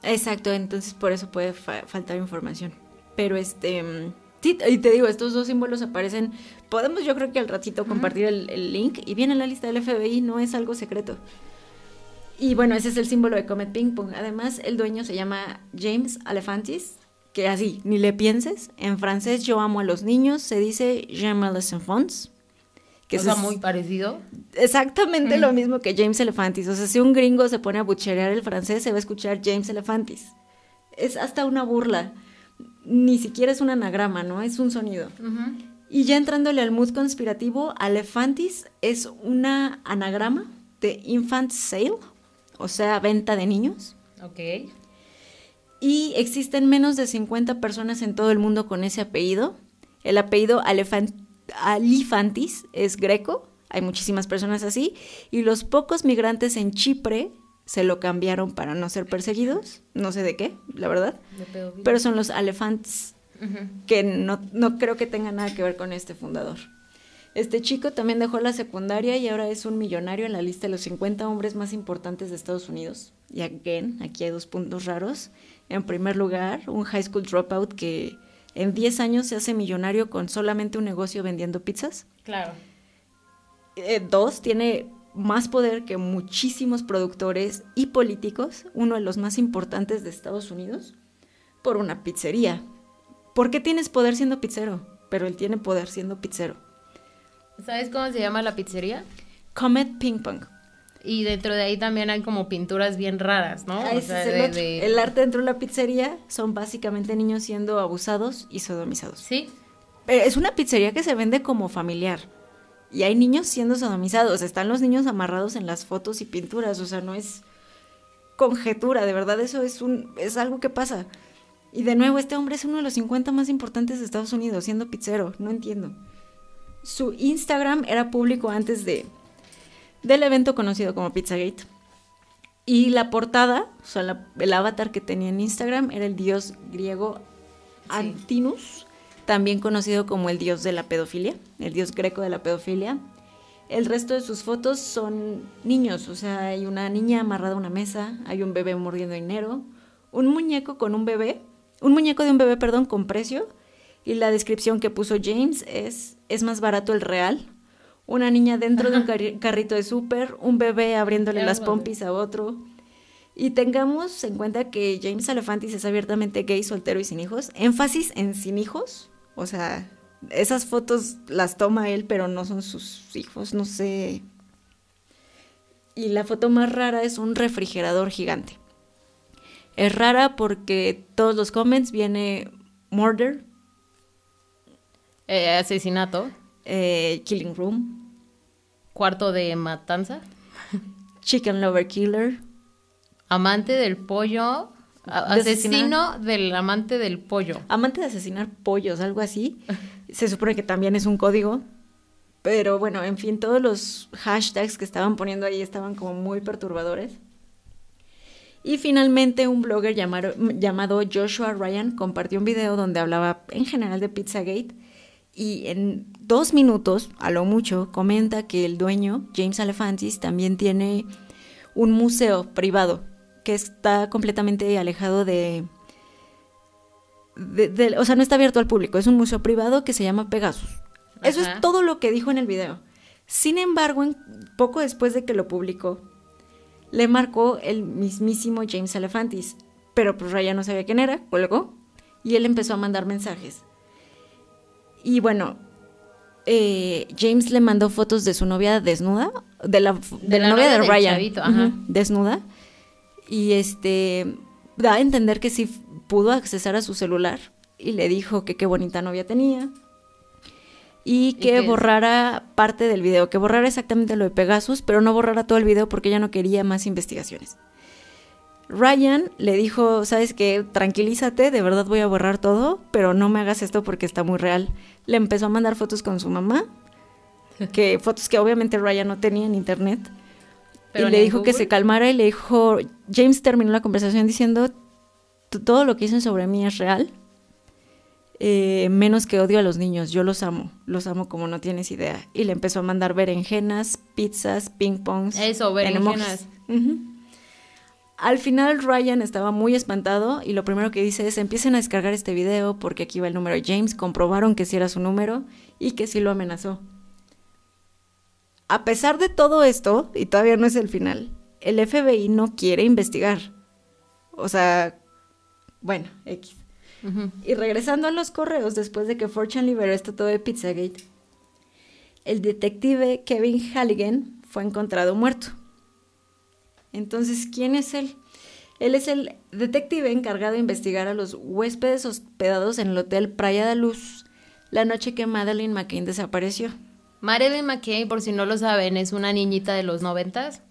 [SPEAKER 2] Exacto, entonces por eso puede faltar información. Pero este, Sí, y te digo, estos dos símbolos aparecen. Podemos, yo creo que al ratito compartir el, link y viene en la lista del FBI, no es algo secreto. Y bueno, ese es el símbolo de Comet Ping Pong. Además, el dueño se llama James Alefantis, que así, ni le pienses. En francés, yo amo a los niños, se dice J'aime les enfants.
[SPEAKER 1] Que es muy parecido.
[SPEAKER 2] Exactamente lo mismo que James Elefantis. O sea, si un gringo se pone a bucherear el francés, se va a escuchar James Elefantis. Es hasta una burla ni siquiera es un anagrama, ¿no? Es un sonido. Y ya entrándole al mood conspirativo, Alefantis es una anagrama de infant sale, o sea, venta de niños.
[SPEAKER 1] Ok.
[SPEAKER 2] Y existen menos de 50 personas en todo el mundo con ese apellido. El apellido Alifantis es greco, hay muchísimas personas así, y los pocos migrantes en Chipre se lo cambiaron para no ser perseguidos, no sé de qué, la verdad, pero son los elephants, que no, no creo que tenga nada que ver con este fundador. Este chico también dejó la secundaria y ahora es un millonario en la lista de los 50 hombres más importantes de Estados Unidos. Y again, aquí hay dos puntos raros. En primer lugar, un high school dropout que en 10 años se hace millonario con solamente un negocio vendiendo pizzas.
[SPEAKER 1] Claro.
[SPEAKER 2] Eh, dos, tiene más poder que muchísimos productores y políticos, uno de los más importantes de Estados Unidos, por una pizzería. ¿Por qué tienes poder siendo pizzero? Pero él tiene poder siendo pizzero.
[SPEAKER 1] ¿Sabes cómo se llama la pizzería?
[SPEAKER 2] Comet Ping Pong.
[SPEAKER 1] Y dentro de ahí también hay como pinturas bien raras, ¿no?
[SPEAKER 2] Ah, el arte dentro de la pizzería son básicamente niños siendo abusados y sodomizados.
[SPEAKER 1] Sí.
[SPEAKER 2] Es una pizzería que se vende como familiar. Y hay niños siendo sodomizados, están los niños amarrados en las fotos y pinturas, o sea, no es conjetura, de verdad eso es un es algo que pasa. Y de nuevo, este hombre es uno de los 50 más importantes de Estados Unidos, siendo pizzero, no entiendo. Su Instagram era público antes de del evento conocido como Pizzagate. Y la portada, o sea, el avatar que tenía en Instagram era el dios griego Antinus, también conocido como el dios de la pedofilia, el dios greco de la pedofilia. El resto de sus fotos son niños, o sea, hay una niña amarrada a una mesa, hay un bebé mordiendo dinero, un muñeco con un bebé, un muñeco de un bebé, perdón, con precio, y la descripción que puso James es, es más barato el real, una niña dentro de un carrito de súper, un bebé abriéndole las pompis a otro. Y tengamos en cuenta que James Alefantis es abiertamente gay, soltero y sin hijos. Énfasis en sin hijos, o sea, esas fotos las toma él, pero no son sus hijos, no sé. Y la foto más rara es un refrigerador gigante. Es rara porque todos los comments viene murder.
[SPEAKER 1] Eh, asesinato.
[SPEAKER 2] Eh, killing room.
[SPEAKER 1] Cuarto de matanza.
[SPEAKER 2] Chicken lover killer.
[SPEAKER 1] Amante del pollo. Asesino del amante del pollo.
[SPEAKER 2] Amante de asesinar pollos, algo así. Se supone que también es un código. Pero bueno, en fin, todos los hashtags que estaban poniendo ahí estaban como muy perturbadores. Y finalmente un blogger llamado, llamado Joshua Ryan compartió un video donde hablaba en general de Pizzagate y en dos minutos, a lo mucho, comenta que el dueño, James Alefantis, también tiene un museo privado que está completamente alejado de, o sea, no está abierto al público, es un museo privado que se llama Pegasus. Eso es todo lo que dijo en el video. Sin embargo, poco después de que lo publicó, le marcó el mismísimo James Alefantis, pero pues Ryan no sabía quién era, colgó, y él empezó a mandar mensajes. Y bueno, eh, James le mandó fotos de su novia desnuda, de la, de, la, novia, de Ryan, desnuda, y este da a entender que sí pudo accesar a su celular y le dijo que qué bonita novia tenía, y que borrara parte del video, que borrara exactamente lo de Pegasus, pero no borrara todo el video porque ella no quería más investigaciones. Ryan le dijo, sabes qué, tranquilízate, de verdad voy a borrar todo, pero no me hagas esto porque está muy real. Le empezó a mandar fotos con su mamá, que fotos que obviamente Ryan no tenía en internet. Y le dijo que se calmara y le dijo, James terminó la conversación diciendo, todo lo que dicen sobre mí es real, eh, menos que odio a los niños, yo los amo, los amo como no tienes idea. Y le empezó a mandar berenjenas, pizzas, ping pongs.
[SPEAKER 1] Eso, berenjenas.
[SPEAKER 2] Al final Ryan estaba muy espantado y lo primero que dice es empiecen a descargar este video porque aquí va el número de James, comprobaron que sí era su número y que sí lo amenazó. A pesar de todo esto, y todavía no es el final, el FBI no quiere investigar. O sea, bueno, X. Y regresando a los correos, después de que Fortune liberó esto todo de Pizzagate, el detective Kevin Halligan fue encontrado muerto. Entonces, ¿quién es él? Él es el detective encargado de investigar a los huéspedes hospedados en el Hotel Praia de Luz la noche que Madeleine McCain desapareció.
[SPEAKER 1] Madeleine McCain, por si no lo saben, es una niñita de los noventas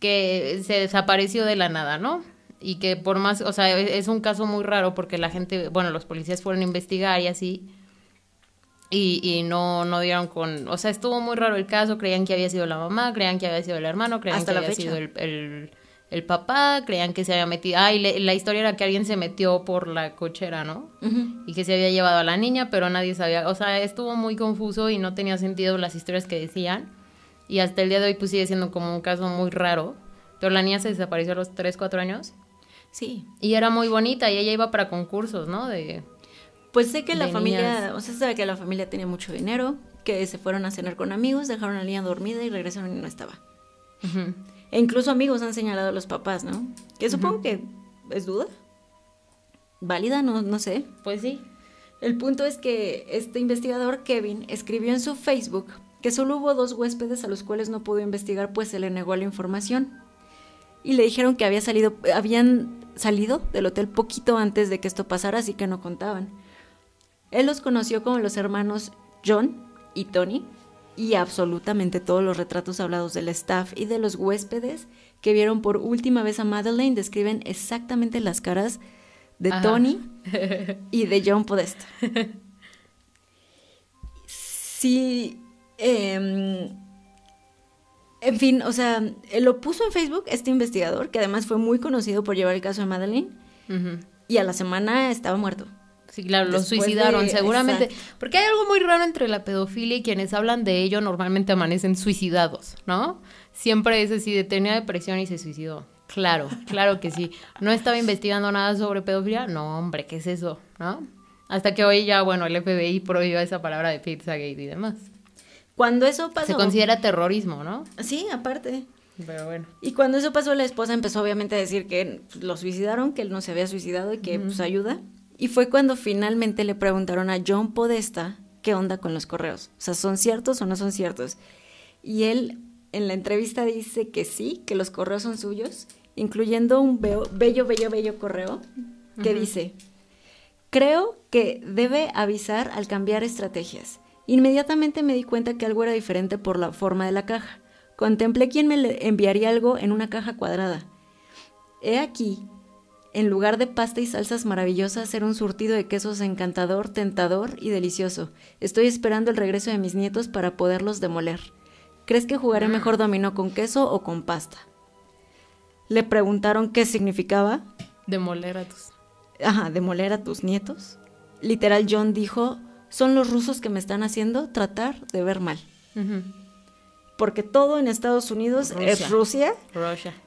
[SPEAKER 1] que se desapareció de la nada, ¿no? y que por más, o sea, e, es un caso muy raro porque la gente, bueno, los policías fueron a investigar y así, y, y no, no dieron con, o sea, estuvo muy raro el caso, creían que había sido la mamá, creían que había sido el hermano, creían que había sido el, el, papá, creían que se había metido, ah, y la historia era que alguien se metió por la cochera, ¿no? Y que se había llevado a la niña, pero nadie sabía, o sea, estuvo muy confuso y no tenía sentido las historias que decían, y hasta el día de hoy pues sigue siendo como un caso muy raro, pero la niña se desapareció a los 3, 4 años.
[SPEAKER 2] Sí.
[SPEAKER 1] Y era muy bonita y ella iba para concursos, ¿no? De,
[SPEAKER 2] pues sé que la familia, o sea, sabe que la familia tenía mucho dinero, que se fueron a cenar con amigos, dejaron a la niña dormida y regresaron y no estaba. E incluso amigos han señalado a los papás, ¿no? Que supongo que es duda. ¿Válida? No, no sé.
[SPEAKER 1] Pues sí.
[SPEAKER 2] El punto es que este investigador, Kevin, escribió en su Facebook que solo hubo dos huéspedes a los cuales no pudo investigar pues se le negó la información. Y le dijeron que había salido, habían salido del hotel poquito antes de que esto pasara, así que no contaban. Él los conoció como los hermanos John y Tony, y absolutamente todos los retratos hablados del staff y de los huéspedes que vieron por última vez a Madeleine describen exactamente las caras de Tony y de John Podesta. Sí, em, en fin, o sea, lo puso en Facebook este investigador, que además fue muy conocido por llevar el caso de Madeline, y a la semana estaba muerto.
[SPEAKER 1] Sí, claro, lo suicidaron, seguramente. Porque hay algo muy raro entre la pedofilia y quienes hablan de ello normalmente amanecen suicidados, ¿no? Siempre es así, de tenía depresión y se suicidó. Claro, claro que sí. No estaba investigando nada sobre pedofilia. No, hombre, ¿qué es eso? ¿No? Hasta que hoy ya, bueno, el FBI prohibió esa palabra de Pizzagate y demás.
[SPEAKER 2] Cuando eso pasó...
[SPEAKER 1] Se considera terrorismo, ¿no?
[SPEAKER 2] Sí, aparte.
[SPEAKER 1] Pero bueno.
[SPEAKER 2] Y cuando eso pasó, la esposa empezó obviamente a decir que lo suicidaron, que él no se había suicidado y que pues ayuda. Y fue cuando finalmente le preguntaron a John Podesta qué onda con los correos. O sea, ¿son ciertos o no son ciertos? Y él en la entrevista dice que sí, que los correos son suyos, incluyendo un bello, bello, bello correo que dice, creo que debe avisar al cambiar estrategias. Inmediatamente me di cuenta que algo era diferente por la forma de la caja. Contemplé quién me enviaría algo en una caja cuadrada. He aquí en lugar de pasta y salsas maravillosas, ser un surtido de quesos encantador, tentador y delicioso. Estoy esperando el regreso de mis nietos para poderlos demoler. ¿Crees que jugaré mejor dominó con queso o con pasta? Le preguntaron qué significaba.
[SPEAKER 1] Demoler a tus.
[SPEAKER 2] Ajá, demoler a tus nietos. Literal, John dijo: Son los rusos que me están haciendo tratar de ver mal porque todo en Estados Unidos es Rusia.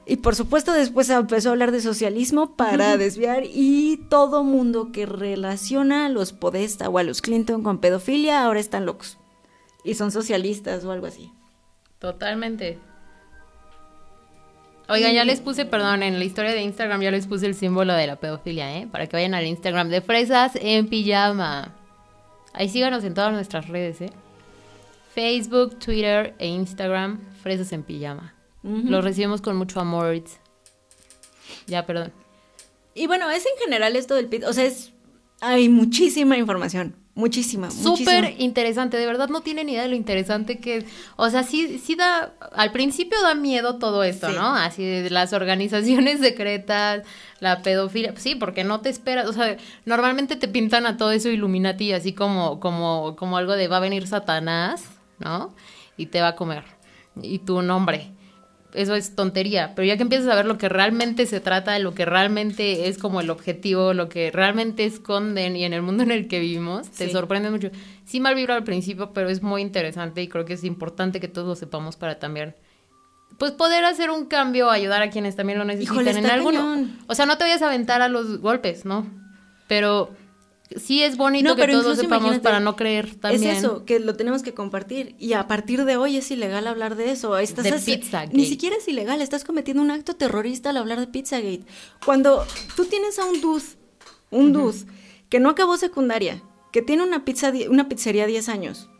[SPEAKER 2] Y por supuesto después empezó a hablar de socialismo para desviar y todo mundo que relaciona a los Podesta o a los Clinton con pedofilia ahora están locos. Y son socialistas o algo así.
[SPEAKER 1] Totalmente. Oigan, ya les puse, perdón, en la historia de Instagram ya les puse el símbolo de la pedofilia, ¿eh? Para que vayan al Instagram de Fresas en Pijama. Ahí síganos en todas nuestras redes, ¿eh? Facebook, Twitter e Instagram, Fresas en Pijama. Los recibimos con mucho amor. Ya, perdón.
[SPEAKER 2] Y bueno, es en general esto del pit, o sea, es hay muchísima información, muchísima,
[SPEAKER 1] Súper interesante, de verdad no tienen idea de lo interesante que es. O sea, sí, sí da, al principio da miedo todo esto, ¿no? Así de las organizaciones secretas, la pedofilia, sí, porque no te esperas, o sea, normalmente te pintan a todo eso Illuminati así como, como, como algo de va a venir Satanás ¿no? Y te va a comer. Y tu nombre. Eso es tontería, pero ya que empiezas a ver lo que realmente se trata, lo que realmente es como el objetivo, lo que realmente esconden y en el mundo en el que vivimos, te sorprende mucho. Sí mal vibra al principio, pero es muy interesante y creo que es importante que todos lo sepamos para también pues poder hacer un cambio, ayudar a quienes también lo necesitan en alguno. O sea, no te vayas a aventar a los golpes, ¿no? Pero sí es bonito que todos sepamos para no creer también.
[SPEAKER 2] Es eso, que lo tenemos que compartir. Y a partir de hoy es ilegal hablar de eso. Estás de Ni siquiera es ilegal, estás cometiendo un acto terrorista al hablar de Pizzagate. Cuando tú tienes a un dude, un uh que no acabó secundaria, que tiene una, pizza, una pizzería 10 años.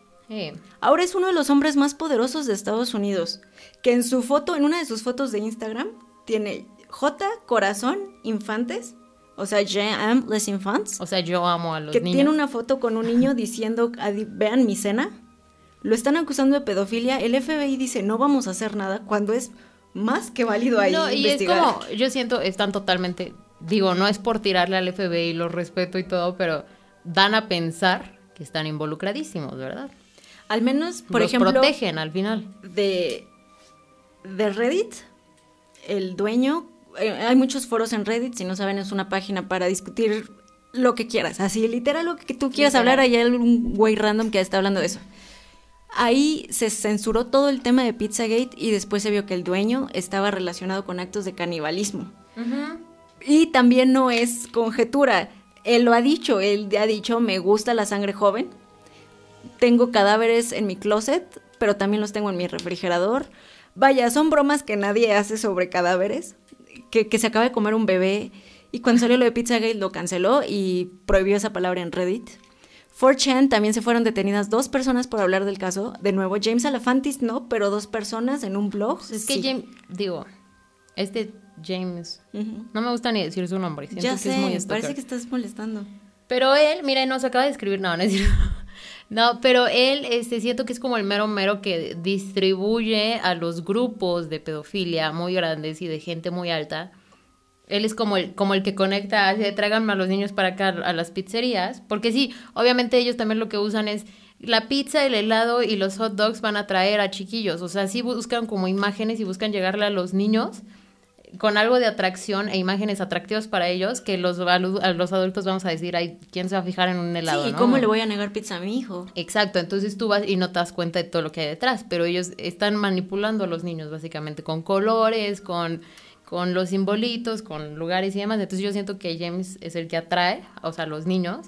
[SPEAKER 2] Ahora es uno de los hombres más poderosos de Estados Unidos, que en su foto, en una de sus fotos de Instagram, tiene J, corazón, infantes, o sea, je am les enfants.
[SPEAKER 1] O sea, yo amo a los
[SPEAKER 2] niños. Que tiene una foto con un niño diciendo, vean mi cena. Lo están acusando de pedofilia. El FBI dice, no vamos a hacer nada, cuando es más que válido ahí no, y es como,
[SPEAKER 1] yo siento, están totalmente, digo, no es por tirarle al FBI, lo respeto y todo, pero dan a pensar que están involucradísimos, ¿verdad?
[SPEAKER 2] Al menos, por Los ejemplo...
[SPEAKER 1] protegen al final.
[SPEAKER 2] De, de Reddit, el dueño hay muchos foros en Reddit, si no saben, es una página para discutir lo que quieras, así literal lo que tú quieras hablar, hay algún güey random que está hablando de eso. Ahí se censuró todo el tema de Pizzagate y después se vio que el dueño estaba relacionado con actos de canibalismo. Y también no es conjetura, él lo ha dicho, él ha dicho, me gusta la sangre joven, tengo cadáveres en mi closet, pero también los tengo en mi refrigerador. Vaya, son bromas que nadie hace sobre cadáveres, que, se acaba de comer un bebé. Y cuando salió lo de Pizzagate lo canceló y prohibió esa palabra en Reddit. 4chan también se fueron detenidas dos personas por hablar del caso. De nuevo, James Alefantis no, pero dos personas en un blog.
[SPEAKER 1] Es que James, digo, este James, no me gusta ni decir su nombre.
[SPEAKER 2] ya sé, parece que estás molestando.
[SPEAKER 1] Pero él, mira, nos acaba de escribir, no, no es cierto. No, pero él, este, siento que es como el mero mero que distribuye a los grupos de pedofilia muy grandes y de gente muy alta. Él es como el, como el que conecta, hace, tráiganme a los niños para acá a las pizzerías. Porque sí, obviamente ellos también lo que usan es la pizza, el helado y los hot dogs van a traer a chiquillos. O sea, sí buscan como imágenes y buscan llegarle a los niños con algo de atracción e imágenes atractivas para ellos que los, a los adultos vamos a decir, ay, ¿quién se va a fijar en un helado? Sí,
[SPEAKER 2] ¿cómo le voy a negar pizza a mi hijo?
[SPEAKER 1] Exacto, entonces tú vas y no te das cuenta de todo lo que hay detrás, pero ellos están manipulando a los niños básicamente con colores, con, con los simbolitos, con lugares y demás. Entonces yo siento que James es el que atrae, o sea, los niños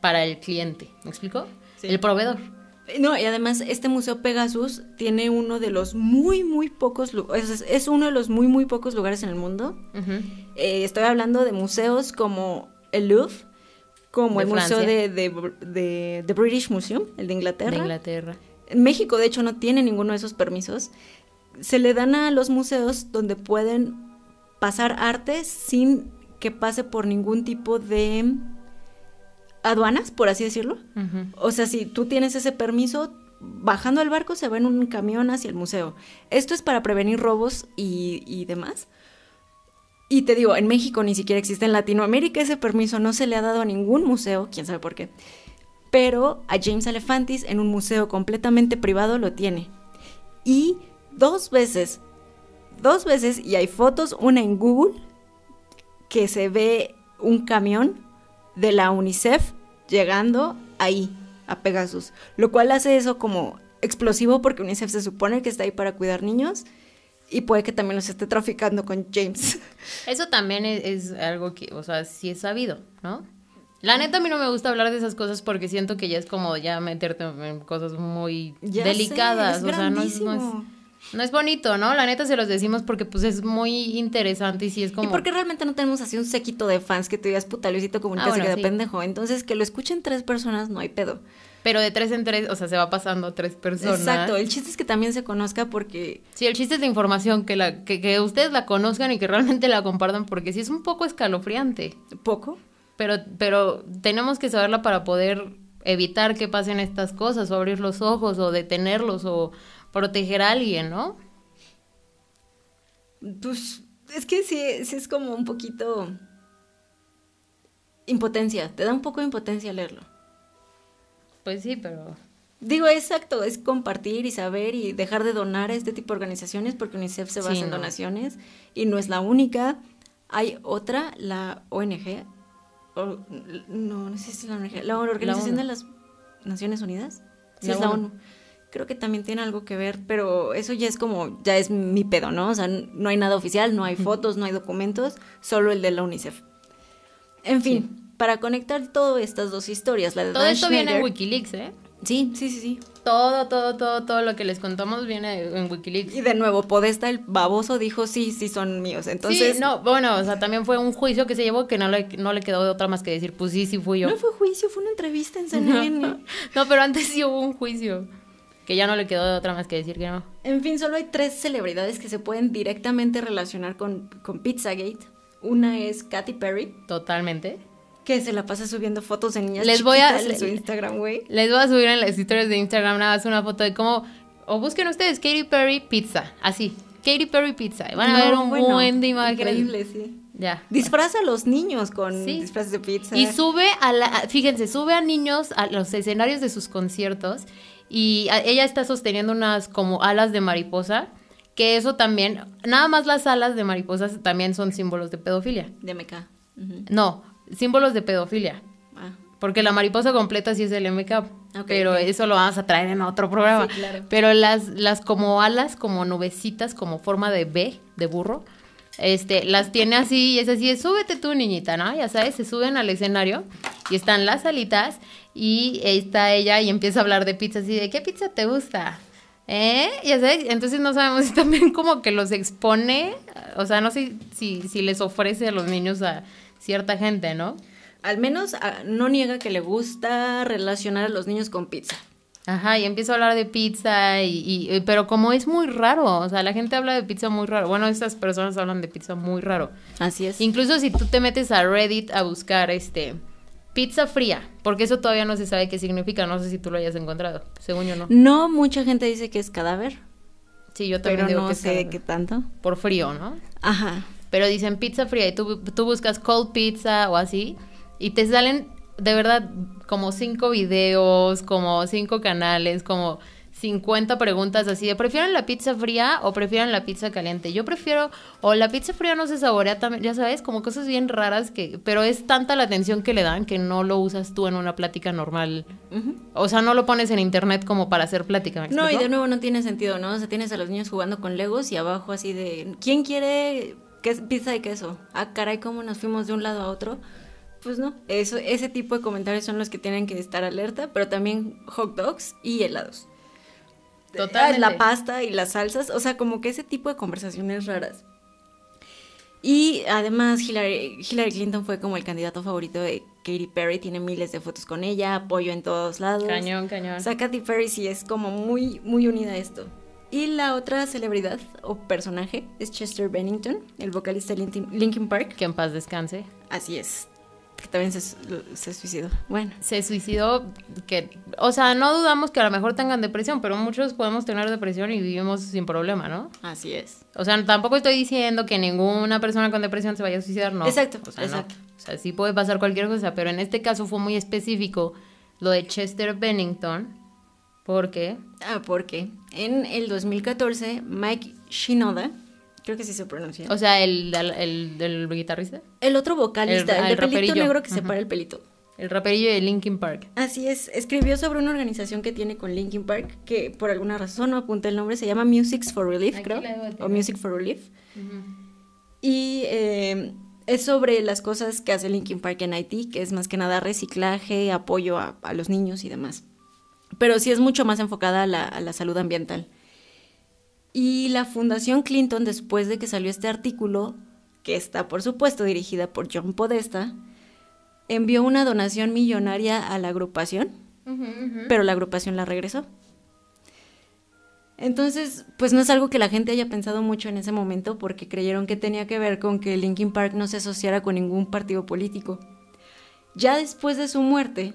[SPEAKER 1] para el cliente, ¿me explico? El proveedor.
[SPEAKER 2] No, y además este Museo Pegasus tiene uno de los muy, muy pocos, es, es uno de los muy, muy pocos lugares en el mundo. Eh, estoy hablando de museos como el Louvre, como el Museo de, de, British Museum, el de Inglaterra. De
[SPEAKER 1] Inglaterra.
[SPEAKER 2] México, de hecho, no tiene ninguno de esos permisos. Se le dan a los museos donde pueden pasar arte sin que pase por ningún tipo de aduanas, por así decirlo. O sea, si tú tienes ese permiso, bajando al barco se va en un camión hacia el museo. Esto es para prevenir robos y, demás. Y te digo, en México ni siquiera existe, en Latinoamérica ese permiso no se le ha dado a ningún museo, quién sabe por qué. Pero a James Alefantis en un museo completamente privado lo tiene. Y dos veces, dos veces, y hay fotos, una en Google, que se ve un camión de la UNICEF llegando ahí, a Pegasus. Lo cual hace eso como explosivo porque UNICEF se supone que está ahí para cuidar niños y puede que también los esté traficando con James.
[SPEAKER 1] Eso también es, algo que, o sea, sí es sabido, ¿no? La neta a mí no me gusta hablar de esas cosas porque siento que ya es como ya meterte en cosas muy delicadas, o sea, no es, no es, bonito, ¿no? La neta se los decimos porque pues es muy interesante y sí es como...
[SPEAKER 2] Y porque realmente no tenemos así un séquito de fans que tú digas puta Luisito Comunica ah, que de pendejo, entonces que lo escuchen tres personas no hay pedo.
[SPEAKER 1] Pero de tres en tres, o sea, se va pasando tres personas.
[SPEAKER 2] Exacto, el chiste es que también se conozca porque...
[SPEAKER 1] Sí, el chiste es la información, que, la, que, que ustedes la conozcan y que realmente la compartan, porque sí es un poco escalofriante.
[SPEAKER 2] ¿Poco?
[SPEAKER 1] Pero, pero tenemos que saberla para poder evitar que pasen estas cosas, o abrir los ojos, o detenerlos, o proteger a alguien, ¿no?
[SPEAKER 2] Pues es que sí, sí es como un poquito... Impotencia, te da un poco de impotencia leerlo.
[SPEAKER 1] Pues sí, pero...
[SPEAKER 2] Digo, exacto, es compartir y saber y dejar de donar a este tipo de organizaciones porque UNICEF se basa en donaciones y no es la única. Hay otra, la ONG, no, no sé si es la ONG, la Organización de las Naciones Unidas. Sí, es la ONU. Creo que también tiene algo que ver, pero eso ya es como, ya es mi pedo, ¿no? O sea, no hay nada oficial, no hay fotos, no hay documentos, solo el de la UNICEF. En fin, para conectar todo estas dos historias. La de
[SPEAKER 1] todo esto viene en Wikileaks, ¿eh?
[SPEAKER 2] Sí, sí, sí, sí.
[SPEAKER 1] Todo, todo, todo, todo lo que les contamos viene en Wikileaks.
[SPEAKER 2] Y de nuevo, Podesta, el baboso, dijo sí, sí son míos. Entonces.
[SPEAKER 1] Sí, no, bueno, o sea, también fue un juicio que se llevó que no le, no le quedó de otra más que decir, pues sí, sí fui yo.
[SPEAKER 2] No fue juicio, fue una entrevista en CNN.
[SPEAKER 1] no, pero antes sí hubo un juicio. Que ya no le quedó de otra más que decir que no.
[SPEAKER 2] En fin, solo hay tres celebridades que se pueden directamente relacionar con, con Pizzagate. Una es Katy Perry.
[SPEAKER 1] Totalmente
[SPEAKER 2] que se la pasa subiendo fotos de niñas les voy a, en su Instagram, güey.
[SPEAKER 1] Les voy a subir en las historias de Instagram nada más una foto de cómo o busquen ustedes Katy Perry pizza, así. Katy Perry pizza. van a ver un buen de imágenes.
[SPEAKER 2] Increíble, sí. Ya. Disfraza a los niños con disfraces de pizza.
[SPEAKER 1] Y sube a la, fíjense, sube a niños a los escenarios de sus conciertos y ella está sosteniendo unas como alas de mariposa, que eso también, nada más las alas de mariposas también son símbolos de pedofilia.
[SPEAKER 2] De MK.
[SPEAKER 1] No, símbolos de pedofilia. Ah. Porque la mariposa completa sí es el MK. pero eso lo vamos a traer en otro programa. Pero las, las como alas, como nubecitas, como forma de B, de burro, este, las tiene así y es así, súbete tú, niñita, ¿no? Ya sabes, se suben al escenario y están las alitas y está ella y empieza a hablar de pizza así, ¿de qué pizza te gusta? ¿Eh? Ya sabes, entonces no sabemos si también como que los expone, o sea, no sé si, si les ofrece a los niños a cierta gente, ¿no?
[SPEAKER 2] Al menos ah, no niega que le gusta relacionar a los niños con pizza.
[SPEAKER 1] Ajá, y empieza a hablar de pizza, y, pero como es muy raro, o sea, la gente habla de pizza muy raro. Bueno, estas personas hablan de pizza muy raro.
[SPEAKER 2] Así es.
[SPEAKER 1] Incluso si tú te metes a Reddit a buscar este pizza fría, porque eso todavía no se sabe qué significa, no sé si tú lo hayas encontrado, según yo no.
[SPEAKER 2] No, mucha gente dice que es cadáver.
[SPEAKER 1] Sí, yo también
[SPEAKER 2] pero
[SPEAKER 1] digo
[SPEAKER 2] no sé qué tanto.
[SPEAKER 1] Por frío, ¿no?
[SPEAKER 2] Ajá
[SPEAKER 1] pero dicen pizza fría y tú, tú buscas cold pizza o así y te salen de verdad como cinco videos, como cinco canales, como 50 preguntas así de ¿prefieren la pizza fría o prefieren la pizza caliente? Yo prefiero, o la pizza fría no se saborea también, ya sabes, como cosas bien raras que, pero es tanta la atención que le dan que no lo usas tú en una plática normal. O sea, no lo pones en internet como para hacer plática.
[SPEAKER 2] no, y de nuevo no tiene sentido, ¿no? O sea, tienes a los niños jugando con Legos y abajo así de, ¿quién quiere ¿Qué es pizza de queso? Ah, caray, ¿cómo nos fuimos de un lado a otro? Pues no, eso, ese tipo de comentarios son los que tienen que estar alerta, pero también hot dogs y helados. Totalmente. La pasta y las salsas, o sea, como que ese tipo de conversaciones raras. Y además Hillary, Hillary Clinton fue como el candidato favorito de Katy Perry, tiene miles de fotos con ella, apoyo en todos lados.
[SPEAKER 1] Cañón, cañón.
[SPEAKER 2] O sea, Katy Perry sí es como muy, muy unida a esto. Y la otra celebridad o personaje es Chester Bennington, el vocalista de Linkin Park.
[SPEAKER 1] Que en paz descanse.
[SPEAKER 2] Así es. Que también se, se, suicidó. Bueno.
[SPEAKER 1] Se suicidó, que, o sea, no dudamos que a lo mejor tengan depresión, pero muchos podemos tener depresión y vivimos sin problema, ¿no?
[SPEAKER 2] Así es.
[SPEAKER 1] O sea, tampoco estoy diciendo que ninguna persona con depresión se vaya a suicidar, no.
[SPEAKER 2] Exacto,
[SPEAKER 1] o sea,
[SPEAKER 2] exacto.
[SPEAKER 1] O sea, sí puede pasar cualquier cosa, pero en este caso fue muy específico lo de Chester Bennington. ¿Por qué?
[SPEAKER 2] Ah, porque en el 2014 Mike Shinoda Creo que sí se pronuncia.
[SPEAKER 1] O sea, el, el, guitarrista.
[SPEAKER 2] El otro vocalista, el, de pelito negro que separa el pelito.
[SPEAKER 1] El raperillo de Linkin Park.
[SPEAKER 2] Así es, escribió sobre una organización que tiene con Linkin Park, que por alguna razón no apunta el nombre, se llama Music for Relief, creo. O Music for Relief. Y eh, es sobre las cosas que hace Linkin Park en Haití, que es más que nada reciclaje, apoyo a, los niños y demás. Pero sí es mucho más enfocada a la, a la salud ambiental. Y la Fundación Clinton, después de que salió este artículo, que está por supuesto dirigida por John Podesta, envió una donación millonaria a la agrupación, pero la agrupación la regresó. Entonces, pues no es algo que la gente haya pensado mucho en ese momento porque creyeron que tenía que ver con que Linkin Park no se asociara con ningún partido político. Ya después de su muerte,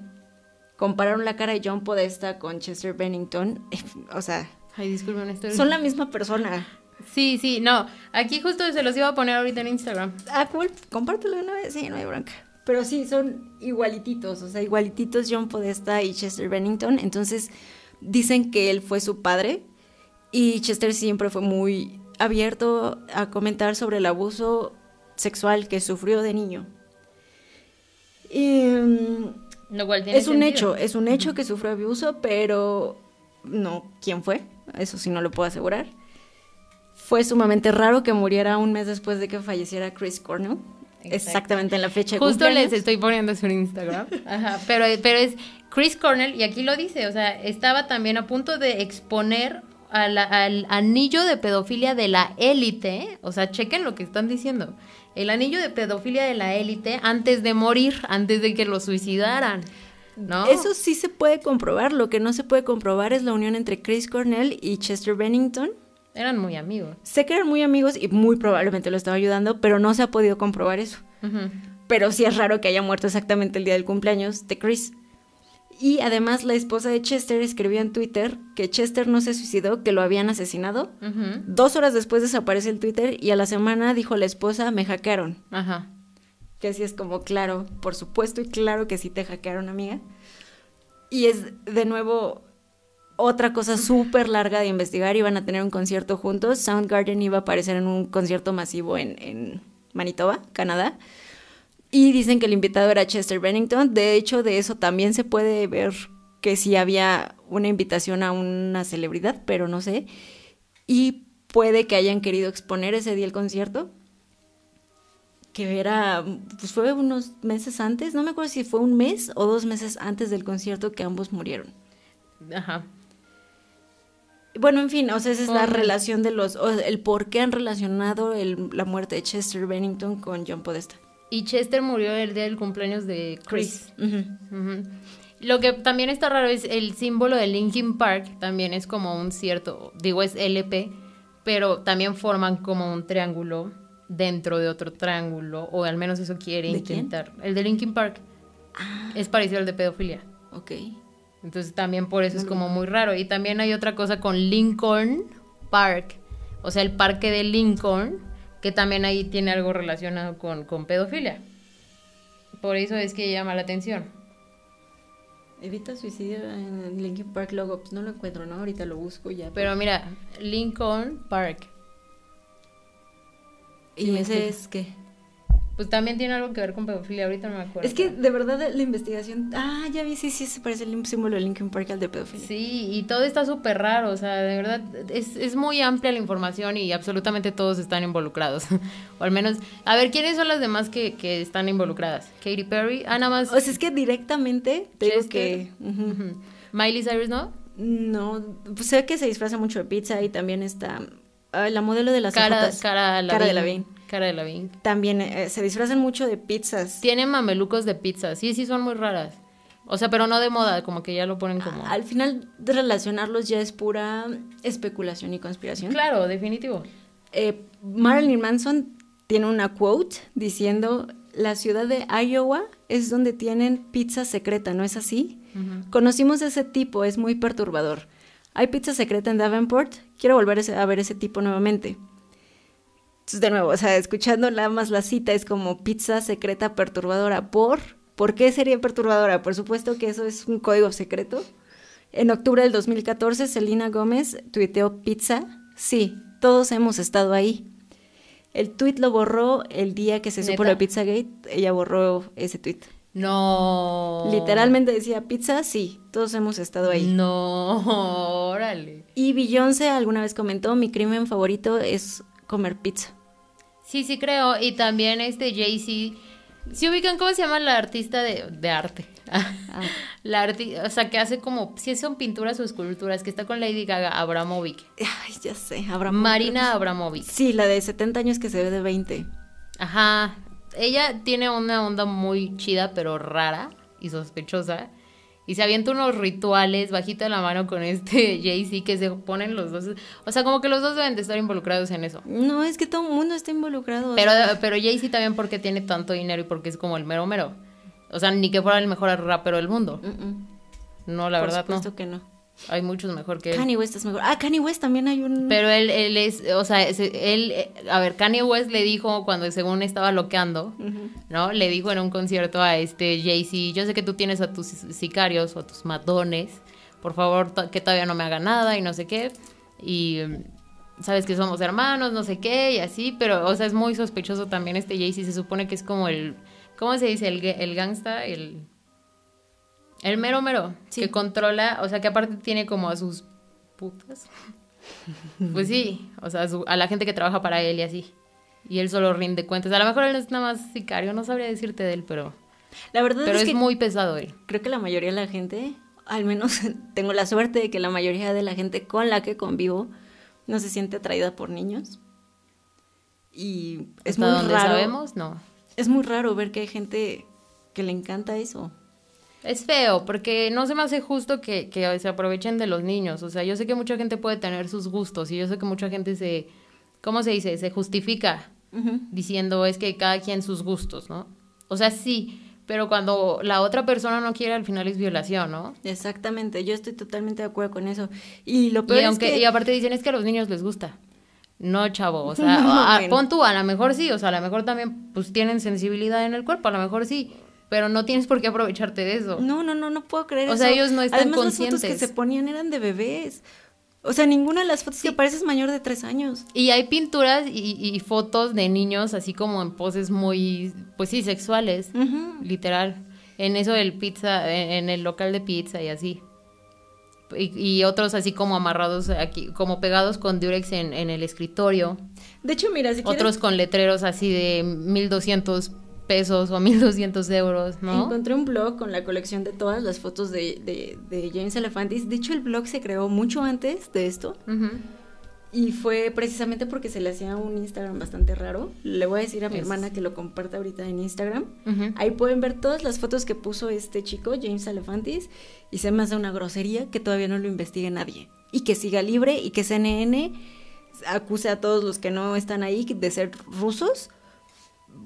[SPEAKER 2] compararon la cara de John Podesta con Chester Bennington, o sea,
[SPEAKER 1] Ay, disculpen, estoy...
[SPEAKER 2] Son la misma persona.
[SPEAKER 1] Sí, sí, no. Aquí justo se los iba a poner ahorita en Instagram.
[SPEAKER 2] Ah, cool. Compártelo una vez. Sí, no hay bronca. Pero sí, son igualititos. O sea, igualititos John Podesta y Chester Bennington. Entonces, dicen que él fue su padre. Y Chester siempre fue muy abierto a comentar sobre el abuso sexual que sufrió de niño. Y,
[SPEAKER 1] Lo cual tiene
[SPEAKER 2] es un hecho, es un hecho que sufrió abuso, pero no quién fue eso sí no lo puedo asegurar. Fue sumamente raro que muriera un mes después de que falleciera Chris Cornell. Exactamente en la fecha de
[SPEAKER 1] Justo les estoy poniendo su Instagram. Ajá, pero, pero es Chris Cornell, y aquí lo dice, o sea, estaba también a punto de exponer al anillo de pedofilia de la élite. O sea, chequen lo que están diciendo. El anillo de pedofilia de la élite antes de morir, antes de que lo suicidaran.
[SPEAKER 2] Eso sí se puede comprobar. Lo que no se puede comprobar es la unión entre Chris Cornell y Chester Bennington.
[SPEAKER 1] Eran muy amigos.
[SPEAKER 2] Sé que eran muy amigos y muy probablemente lo estaba ayudando, pero no se ha podido comprobar eso. Pero sí es raro que haya muerto exactamente el día del cumpleaños de Chris. Y además la esposa de Chester escribió en Twitter que Chester no se suicidó, que lo habían asesinado. Dos horas después desaparece el Twitter y a la semana dijo la esposa, me hackearon. Ajá que así es como, claro, por supuesto y claro que sí te hackearon, amiga. Y es de nuevo otra cosa súper larga de investigar. Iban a tener un concierto juntos. Soundgarden iba a aparecer en un concierto masivo en, en Manitoba, Canadá. Y dicen que el invitado era Chester Bennington. De hecho, de eso también se puede ver que sí había una invitación a una celebridad, pero no sé. Y puede que hayan querido exponer ese día el concierto que era, pues fue unos meses antes, no me acuerdo si fue un mes o dos meses antes del concierto que ambos murieron. Ajá. Bueno, en fin, o sea, esa es la relación de los, el por qué han relacionado la muerte de Chester Bennington con John Podesta.
[SPEAKER 1] Y Chester murió el día del cumpleaños de Chris. Lo que también está raro es el símbolo de Linkin Park, también es como un cierto, digo es LP, pero también forman como un triángulo dentro de otro triángulo, o al menos eso quiere intentar. El de Linkin Park ah. es parecido al de pedofilia.
[SPEAKER 2] Ok.
[SPEAKER 1] Entonces también por eso es como muy raro. Y también hay otra cosa con Lincoln Park, o sea, el parque de Lincoln, que también ahí tiene algo relacionado con, con pedofilia. Por eso es que llama la atención.
[SPEAKER 2] Evita suicidio en Lincoln Park logo. Pues no lo encuentro, ¿no? Ahorita lo busco ya.
[SPEAKER 1] Pero mira, Lincoln Park.
[SPEAKER 2] ¿Y ese es qué?
[SPEAKER 1] Pues también tiene algo que ver con pedofilia, ahorita no me acuerdo.
[SPEAKER 2] Es que de verdad la investigación. Ah, ya vi, sí, sí, se parece el símbolo de Linkin Park al de pedofilia.
[SPEAKER 1] Sí, y todo está súper raro, o sea, de verdad, es, es muy amplia la información y absolutamente todos están involucrados. o al menos, a ver, ¿quiénes son las demás que, que están involucradas? Katy Perry, ah, nada más.
[SPEAKER 2] O sea, es que directamente tengo que.
[SPEAKER 1] Miley Cyrus, ¿no?
[SPEAKER 2] No, pues sé que se disfraza mucho de pizza y también está la modelo de las
[SPEAKER 1] cara, cara,
[SPEAKER 2] cara de la Vin.
[SPEAKER 1] Cara de Lavín.
[SPEAKER 2] También eh, se disfrazan mucho de pizzas.
[SPEAKER 1] Tienen mamelucos de pizzas. Sí, sí, son muy raras. O sea, pero no de moda, como que ya lo ponen como...
[SPEAKER 2] Al final, de relacionarlos ya es pura especulación y conspiración.
[SPEAKER 1] Claro, definitivo.
[SPEAKER 2] Eh, Marilyn Manson tiene una quote diciendo, la ciudad de Iowa es donde tienen pizza secreta, ¿no es así? Conocimos ese tipo, es muy perturbador. Hay pizza secreta en Davenport, quiero volver a ver ese tipo nuevamente. Entonces, de nuevo, o sea, escuchando nada más la cita es como pizza secreta perturbadora. ¿Por? ¿Por qué sería perturbadora? Por supuesto que eso es un código secreto. En octubre del 2014, Selena Gómez tuiteó pizza. Sí, todos hemos estado ahí. El tweet lo borró el día que se supo lo de Pizzagate. Ella borró ese tweet.
[SPEAKER 1] No.
[SPEAKER 2] Literalmente decía pizza, sí, todos hemos estado ahí.
[SPEAKER 1] No, órale.
[SPEAKER 2] Y Beyoncé alguna vez comentó, mi crimen favorito es comer pizza.
[SPEAKER 1] Sí, sí creo. Y también este Jay-Z. ¿Se ubican cómo se llama la artista de, arte? Ah. La arti o sea, que hace como, si son pinturas o esculturas, que está con Lady Gaga, Abramovic.
[SPEAKER 2] Ay, ya sé, Abramovic.
[SPEAKER 1] Marina Abramovic.
[SPEAKER 2] Sí, la de 70 años que se ve de 20.
[SPEAKER 1] Ajá. Ella tiene una onda muy chida, pero rara y sospechosa y se avienta unos rituales bajito de la mano con este Jay-Z que se ponen los dos. O sea, como que los dos deben de estar involucrados en eso.
[SPEAKER 2] No, es que todo el mundo está involucrado.
[SPEAKER 1] Pero, pero Jay-Z también porque tiene tanto dinero y porque es como el mero mero. O sea, ni que fuera el mejor rapero del mundo. No, la verdad
[SPEAKER 2] no. que no.
[SPEAKER 1] Hay muchos mejor que él.
[SPEAKER 2] Kanye West es mejor. Ah, Kanye West también hay un.
[SPEAKER 1] Pero él, él es, o sea, él, a ver, Kanye West le dijo cuando según estaba loqueando, ¿no? Le dijo en un concierto a este Jay-Z, yo sé que tú tienes a tus sicarios o a tus matones, por favor, que todavía no me haga nada y no sé qué. Y sabes que somos hermanos, no sé qué, y así, pero, o sea, es muy sospechoso también este Jay-Z, se supone que es como el, ¿cómo se dice? El, el gangsta, el el mero mero, que controla, o sea, que aparte tiene como a sus putas. pues sí, o sea, a, la gente que trabaja para él y así. Y él solo rinde cuentas. A lo mejor él es nada más sicario, no sabría decirte de él, pero...
[SPEAKER 2] La verdad
[SPEAKER 1] pero
[SPEAKER 2] es,
[SPEAKER 1] es muy pesado él.
[SPEAKER 2] Creo que la mayoría de la gente, al menos tengo la suerte de que la mayoría de la gente con la que convivo no se siente atraída por niños. Y es muy
[SPEAKER 1] donde sabemos, no.
[SPEAKER 2] Es muy raro ver que hay gente que le encanta eso.
[SPEAKER 1] Es feo, porque no se me hace justo que, que, se aprovechen de los niños. O sea, yo sé que mucha gente puede tener sus gustos y yo sé que mucha gente se, ¿cómo se dice? Se justifica diciendo es que cada quien sus gustos, ¿no? O sea, sí, pero cuando la otra persona no quiere, al final es violación, ¿no?
[SPEAKER 2] Exactamente, yo estoy totalmente de acuerdo con eso. Y lo peor
[SPEAKER 1] aunque,
[SPEAKER 2] es que...
[SPEAKER 1] Y aparte dicen es que a los niños les gusta. No, chavo, o sea, pon tú, a lo mejor sí, o sea, a lo mejor también pues tienen sensibilidad en el cuerpo, a lo mejor sí, pero no tienes por qué aprovecharte de eso.
[SPEAKER 2] No, no, no, no puedo creer
[SPEAKER 1] o
[SPEAKER 2] eso.
[SPEAKER 1] O sea, ellos no están
[SPEAKER 2] Además,
[SPEAKER 1] conscientes.
[SPEAKER 2] las fotos que se ponían eran de bebés. O sea, ninguna de las fotos que apareces mayor de tres años.
[SPEAKER 1] Y hay pinturas y, fotos de niños así como en poses muy, pues sí, sexuales, literal. En eso del pizza, en, el local de pizza y así. Y, otros así como amarrados aquí, como pegados con Durex en, en el escritorio.
[SPEAKER 2] De hecho, mira, si
[SPEAKER 1] Otros con letreros así de 1200 pesos o 1200 euros, ¿no?
[SPEAKER 2] Encontré un blog con la colección de todas las fotos de, de, James Elefantis. De hecho, el blog se creó mucho antes de esto. Y fue precisamente porque se le hacía un Instagram bastante raro. Le voy a decir a mi hermana que lo comparta ahorita en Instagram. Ahí pueden ver todas las fotos que puso este chico, James Elefantis. Y se me hace una grosería que todavía no lo investigue nadie. Y que siga libre y que CNN acuse a todos los que no están ahí de ser rusos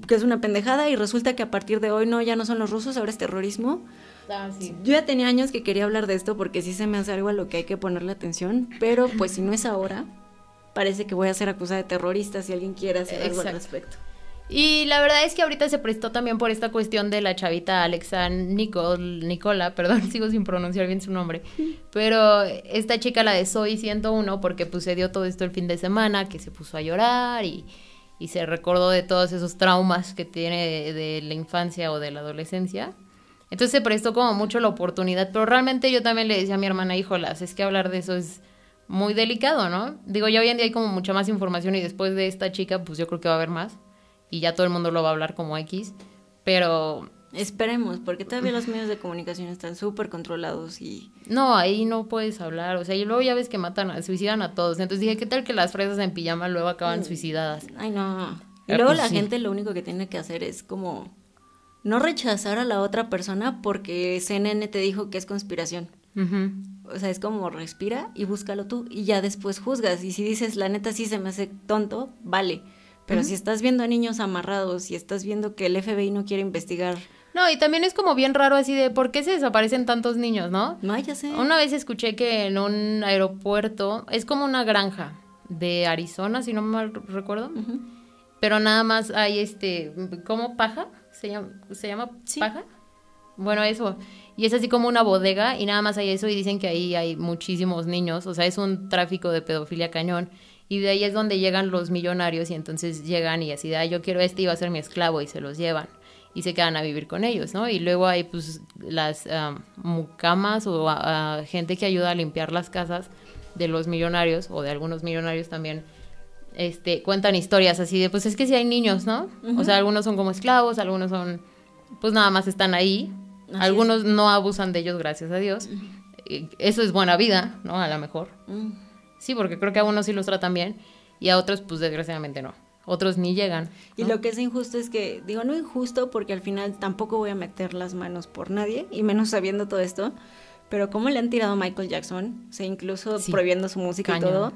[SPEAKER 2] que es una pendejada y resulta que a partir de hoy no, ya no son los rusos, ahora es terrorismo.
[SPEAKER 1] Ah, sí.
[SPEAKER 2] Yo ya tenía años que quería hablar de esto porque sí se me hace algo a lo que hay que ponerle atención, pero pues si no es ahora, parece que voy a ser acusada de terrorista si alguien quiere hacer algo al respecto.
[SPEAKER 1] Y la verdad es que ahorita se prestó también por esta cuestión de la chavita Alexa Nicole, Nicola, perdón, sigo sin pronunciar bien su nombre, pero esta chica, la de Soy 101, porque pues se dio todo esto el fin de semana, que se puso a llorar y y se recordó de todos esos traumas que tiene de, la infancia o de la adolescencia. Entonces se prestó como mucho la oportunidad, pero realmente yo también le decía a mi hermana, híjolas, es que hablar de eso es muy delicado, ¿no? Digo, ya hoy en día hay como mucha más información y después de esta chica, pues yo creo que va a haber más y ya todo el mundo lo va a hablar como X, pero
[SPEAKER 2] Esperemos, porque todavía los medios de comunicación están súper controlados y...
[SPEAKER 1] No, ahí no puedes hablar, o sea, y luego ya ves que matan, suicidan a todos. Entonces dije, ¿qué tal que las fresas en pijama luego acaban mm. suicidadas?
[SPEAKER 2] Ay, no. Y luego pues la gente lo único que tiene que hacer es como no rechazar a la otra persona porque CNN te dijo que es conspiración. O sea, es como respira y búscalo tú y ya después juzgas. Y si dices, la neta sí se me hace tonto, vale Pero si estás viendo a niños amarrados y estás viendo que el FBI no quiere investigar.
[SPEAKER 1] No, y también es como bien raro así de por qué se desaparecen tantos niños, ¿no?
[SPEAKER 2] No, ya sé.
[SPEAKER 1] Una vez escuché que en un aeropuerto, es como una granja de Arizona, si no mal recuerdo, pero nada más hay este, ¿cómo paja? ¿Se llama, ¿se llama paja? Bueno, eso. Y es así como una bodega y nada más hay eso y dicen que ahí hay muchísimos niños, o sea, es un tráfico de pedofilia cañón. Y de ahí es donde llegan los millonarios y entonces llegan y así de, ah, yo quiero este y va a ser mi esclavo y se los llevan y se quedan a vivir con ellos, ¿no? Y luego hay pues las mucamas o gente que ayuda a limpiar las casas de los millonarios o de algunos millonarios también. Este, cuentan historias así de, pues es que si hay niños, ¿no? O sea, algunos son como esclavos, algunos son, pues nada más están ahí, algunos no abusan de ellos, gracias a Dios. Eso es buena vida, ¿no? A lo mejor. Sí, porque creo que a unos sí los tratan bien y a otros, pues desgraciadamente no. Otros ni llegan.
[SPEAKER 2] Y lo que es injusto es que, digo, no injusto porque al final tampoco voy a meter las manos por nadie, y menos sabiendo todo esto, pero cómo le han tirado a Michael Jackson, o sea, incluso prohibiendo su música y todo.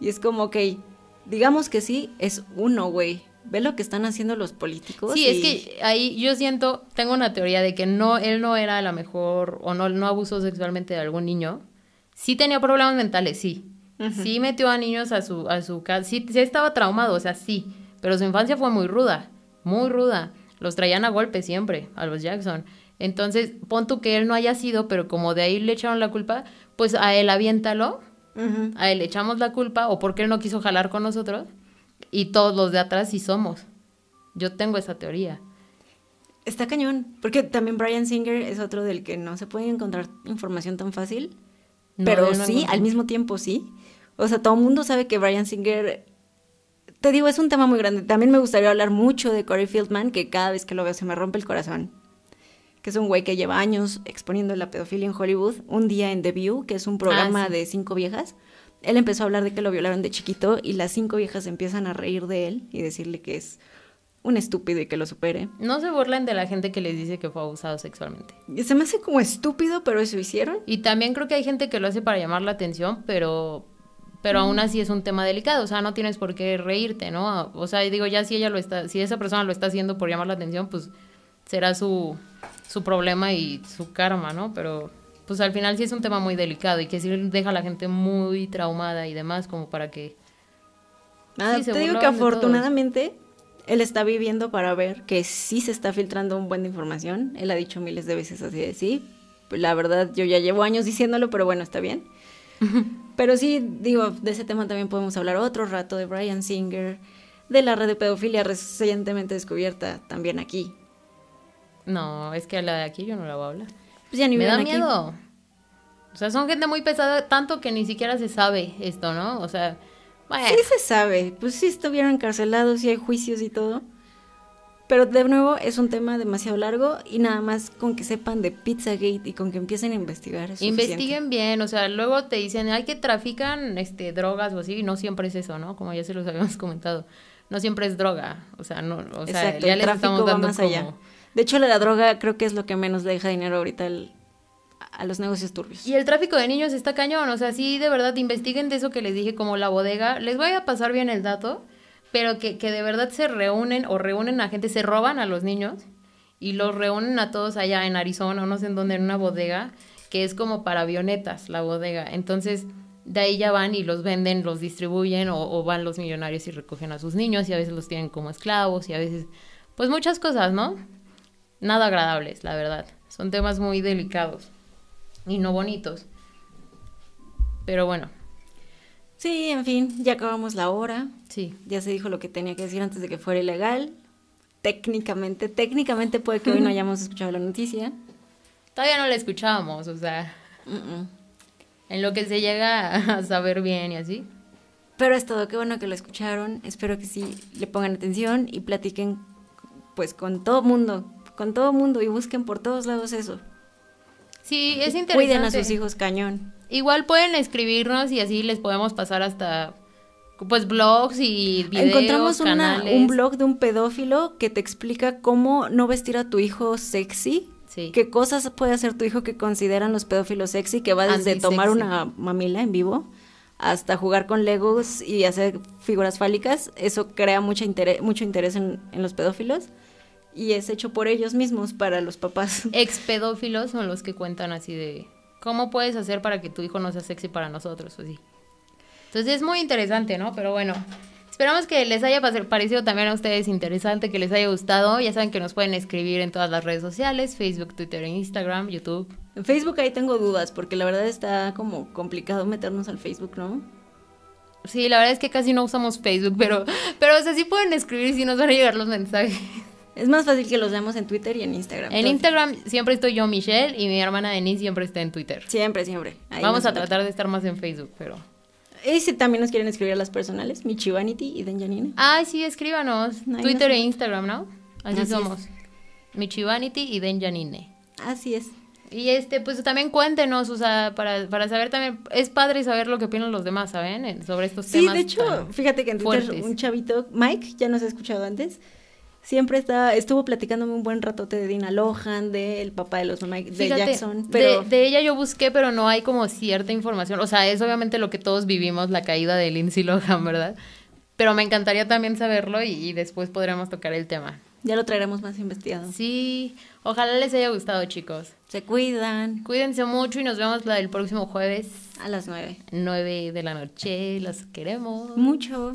[SPEAKER 2] Y es como, que, digamos que sí, es uno, güey. Ve lo que están haciendo los políticos.
[SPEAKER 1] Sí, es que ahí yo siento, tengo una teoría de que no, él no era la mejor, o no, no abusó sexualmente de algún niño. Sí tenía problemas mentales, sí. Sí metió a niños a su, a su casa. Sí, sí estaba traumado, o sea, sí. Pero su infancia fue muy ruda, muy ruda. Los traían a golpe siempre, a los Jackson. Entonces, pon tú que él no haya sido, pero como de ahí le echaron la culpa, pues a él aviéntalo, a él le echamos la culpa, o porque él no quiso jalar con nosotros, y todos los de atrás sí somos. Yo tengo esa teoría.
[SPEAKER 2] Está cañón, porque también Brian Singer es otro del que no se puede encontrar información tan fácil, pero sí, al mismo tiempo sí. O sea, todo el mundo sabe que Brian Singer, te digo, es un tema muy grande. También me gustaría hablar mucho de Corey Fieldman, que cada vez que lo veo se me rompe el corazón. Que es un güey que lleva años exponiendo la pedofilia en Hollywood. Un día en The View, que es un programa ah, de cinco viejas, él empezó a hablar de que lo violaron de chiquito y las cinco viejas empiezan a reír de él y decirle que es un estúpido y que lo supere.
[SPEAKER 1] No se burlen de la gente que les dice que fue abusado sexualmente.
[SPEAKER 2] Se me hace como estúpido, pero eso hicieron.
[SPEAKER 1] Y también creo que hay gente que lo hace para llamar la atención, pero pero aún así es un tema delicado, o sea, no tienes por qué reírte, ¿no? O sea, digo, ya si ella lo está, si esa persona lo está haciendo por llamar la atención, pues será su, su problema y su karma, ¿no? Pero pues al final sí es un tema muy delicado y que sí deja a la gente muy traumada y demás como para que...
[SPEAKER 2] Nada, te digo que afortunadamente él está viviendo para ver que sí se está filtrando un buen de información. Él ha dicho miles de veces así de sí. La verdad, yo ya llevo años diciéndolo, pero bueno, está bien. Pero sí, digo, de ese tema también podemos hablar otro rato, de Brian Singer, de la red de pedofilia recientemente descubierta también aquí.
[SPEAKER 1] No, es que la de aquí yo no la voy a hablar. Pues ya ni me da miedo. O sea, son gente muy pesada, tanto que ni siquiera se sabe esto, ¿no? O sea,
[SPEAKER 2] bueno. Sí se sabe, pues sí estuvieron encarcelados y hay juicios y todo. Pero de nuevo es un tema demasiado largo y nada más con que sepan de Pizzagate y con que empiecen a investigar.
[SPEAKER 1] Investiguen bien, o sea, luego te dicen, hay que trafican este, drogas o así, y no siempre es eso, ¿no? Como ya se los habíamos comentado. No siempre es droga, o sea, no, o sea, ya les estamos dando más allá.
[SPEAKER 2] De hecho, la, droga creo que es lo que menos le deja dinero ahorita a los negocios turbios.
[SPEAKER 1] Y el tráfico de niños está cañón, o sea, sí, de verdad, investiguen de eso que les dije, como la bodega. Les voy a pasar bien el dato pero que, que de verdad se reúnen o reúnen a gente, se roban a los niños y los reúnen a todos allá en Arizona, no sé en dónde, en una bodega, que es como para avionetas la bodega. Entonces, de ahí ya van y los venden, los distribuyen o, o, van los millonarios y recogen a sus niños y a veces los tienen como esclavos y a veces, pues muchas cosas, ¿no? Nada agradables, la verdad. Son temas muy delicados y no bonitos. Pero bueno,
[SPEAKER 2] Sí, en fin, ya acabamos la hora.
[SPEAKER 1] Sí.
[SPEAKER 2] Ya se dijo lo que tenía que decir antes de que fuera ilegal. Técnicamente, técnicamente puede que hoy no hayamos escuchado la noticia.
[SPEAKER 1] Todavía no la escuchábamos, o sea. En lo que se llega a saber bien y así.
[SPEAKER 2] Pero es todo, qué bueno que lo escucharon. Espero que sí le pongan atención y platiquen pues con todo mundo, con todo mundo y busquen por todos lados eso.
[SPEAKER 1] Sí, es interesante.
[SPEAKER 2] Cuiden a sus hijos cañón.
[SPEAKER 1] Igual pueden escribirnos y así les podemos pasar hasta pues blogs y videos,
[SPEAKER 2] Encontramos un blog de un pedófilo que te explica cómo no vestir a tu hijo sexy. Sí. ¿Qué cosas puede hacer tu hijo que consideran los pedófilos sexy? Que va desde tomar una mamila en vivo hasta jugar con legos y hacer figuras fálicas, eso crea mucho interés, mucho interés en, en los pedófilos y es hecho por ellos mismos para los papás.
[SPEAKER 1] Ex pedófilos son los que cuentan así de cómo puedes hacer para que tu hijo no sea sexy para nosotros, así. Entonces es muy interesante, ¿no? Pero bueno, esperamos que les haya parecido también a ustedes interesante, que les haya gustado. Ya saben que nos pueden escribir en todas las redes sociales, Facebook, Twitter, Instagram, YouTube.
[SPEAKER 2] En Facebook ahí tengo dudas, porque la verdad está como complicado meternos al Facebook, ¿no?
[SPEAKER 1] Sí, la verdad es que casi no usamos Facebook, pero, pero o sea, sí pueden escribir si nos van a llegar los mensajes.
[SPEAKER 2] Es más fácil que los veamos en Twitter y en Instagram.
[SPEAKER 1] En Instagram siempre estoy yo, Michelle, y mi hermana Denise siempre está en Twitter.
[SPEAKER 2] Siempre, siempre.
[SPEAKER 1] Vamos a tratar de estar más en Facebook, pero...
[SPEAKER 2] Y si también nos quieren escribir a las personales, Michivanity y Denjanine.
[SPEAKER 1] Ay, sí, escríbanos. Twitter e Instagram, ¿no? Así, somos. Michivanity y Denjanine.
[SPEAKER 2] Así es.
[SPEAKER 1] Y este, pues también cuéntenos, o sea, para, para saber también, es padre saber lo que opinan los demás, ¿saben? Sobre estos temas.
[SPEAKER 2] Sí, de hecho, fíjate que en Twitter un chavito, Mike, ya nos ha escuchado antes, siempre está, estuvo platicándome un buen ratote de Dina Lohan, del papá de los de Jackson.
[SPEAKER 1] Pero... De, ella yo busqué, pero no hay como cierta información. O sea, es obviamente lo que todos vivimos, la caída de Lindsay Lohan, ¿verdad? Pero me encantaría también saberlo y, después podremos tocar el tema.
[SPEAKER 2] Ya lo traeremos más investigado.
[SPEAKER 1] Sí, ojalá les haya gustado, chicos.
[SPEAKER 2] Se cuidan.
[SPEAKER 1] Cuídense mucho y nos vemos la del próximo jueves.
[SPEAKER 2] A las nueve.
[SPEAKER 1] Nueve de la noche, los queremos.
[SPEAKER 2] Mucho.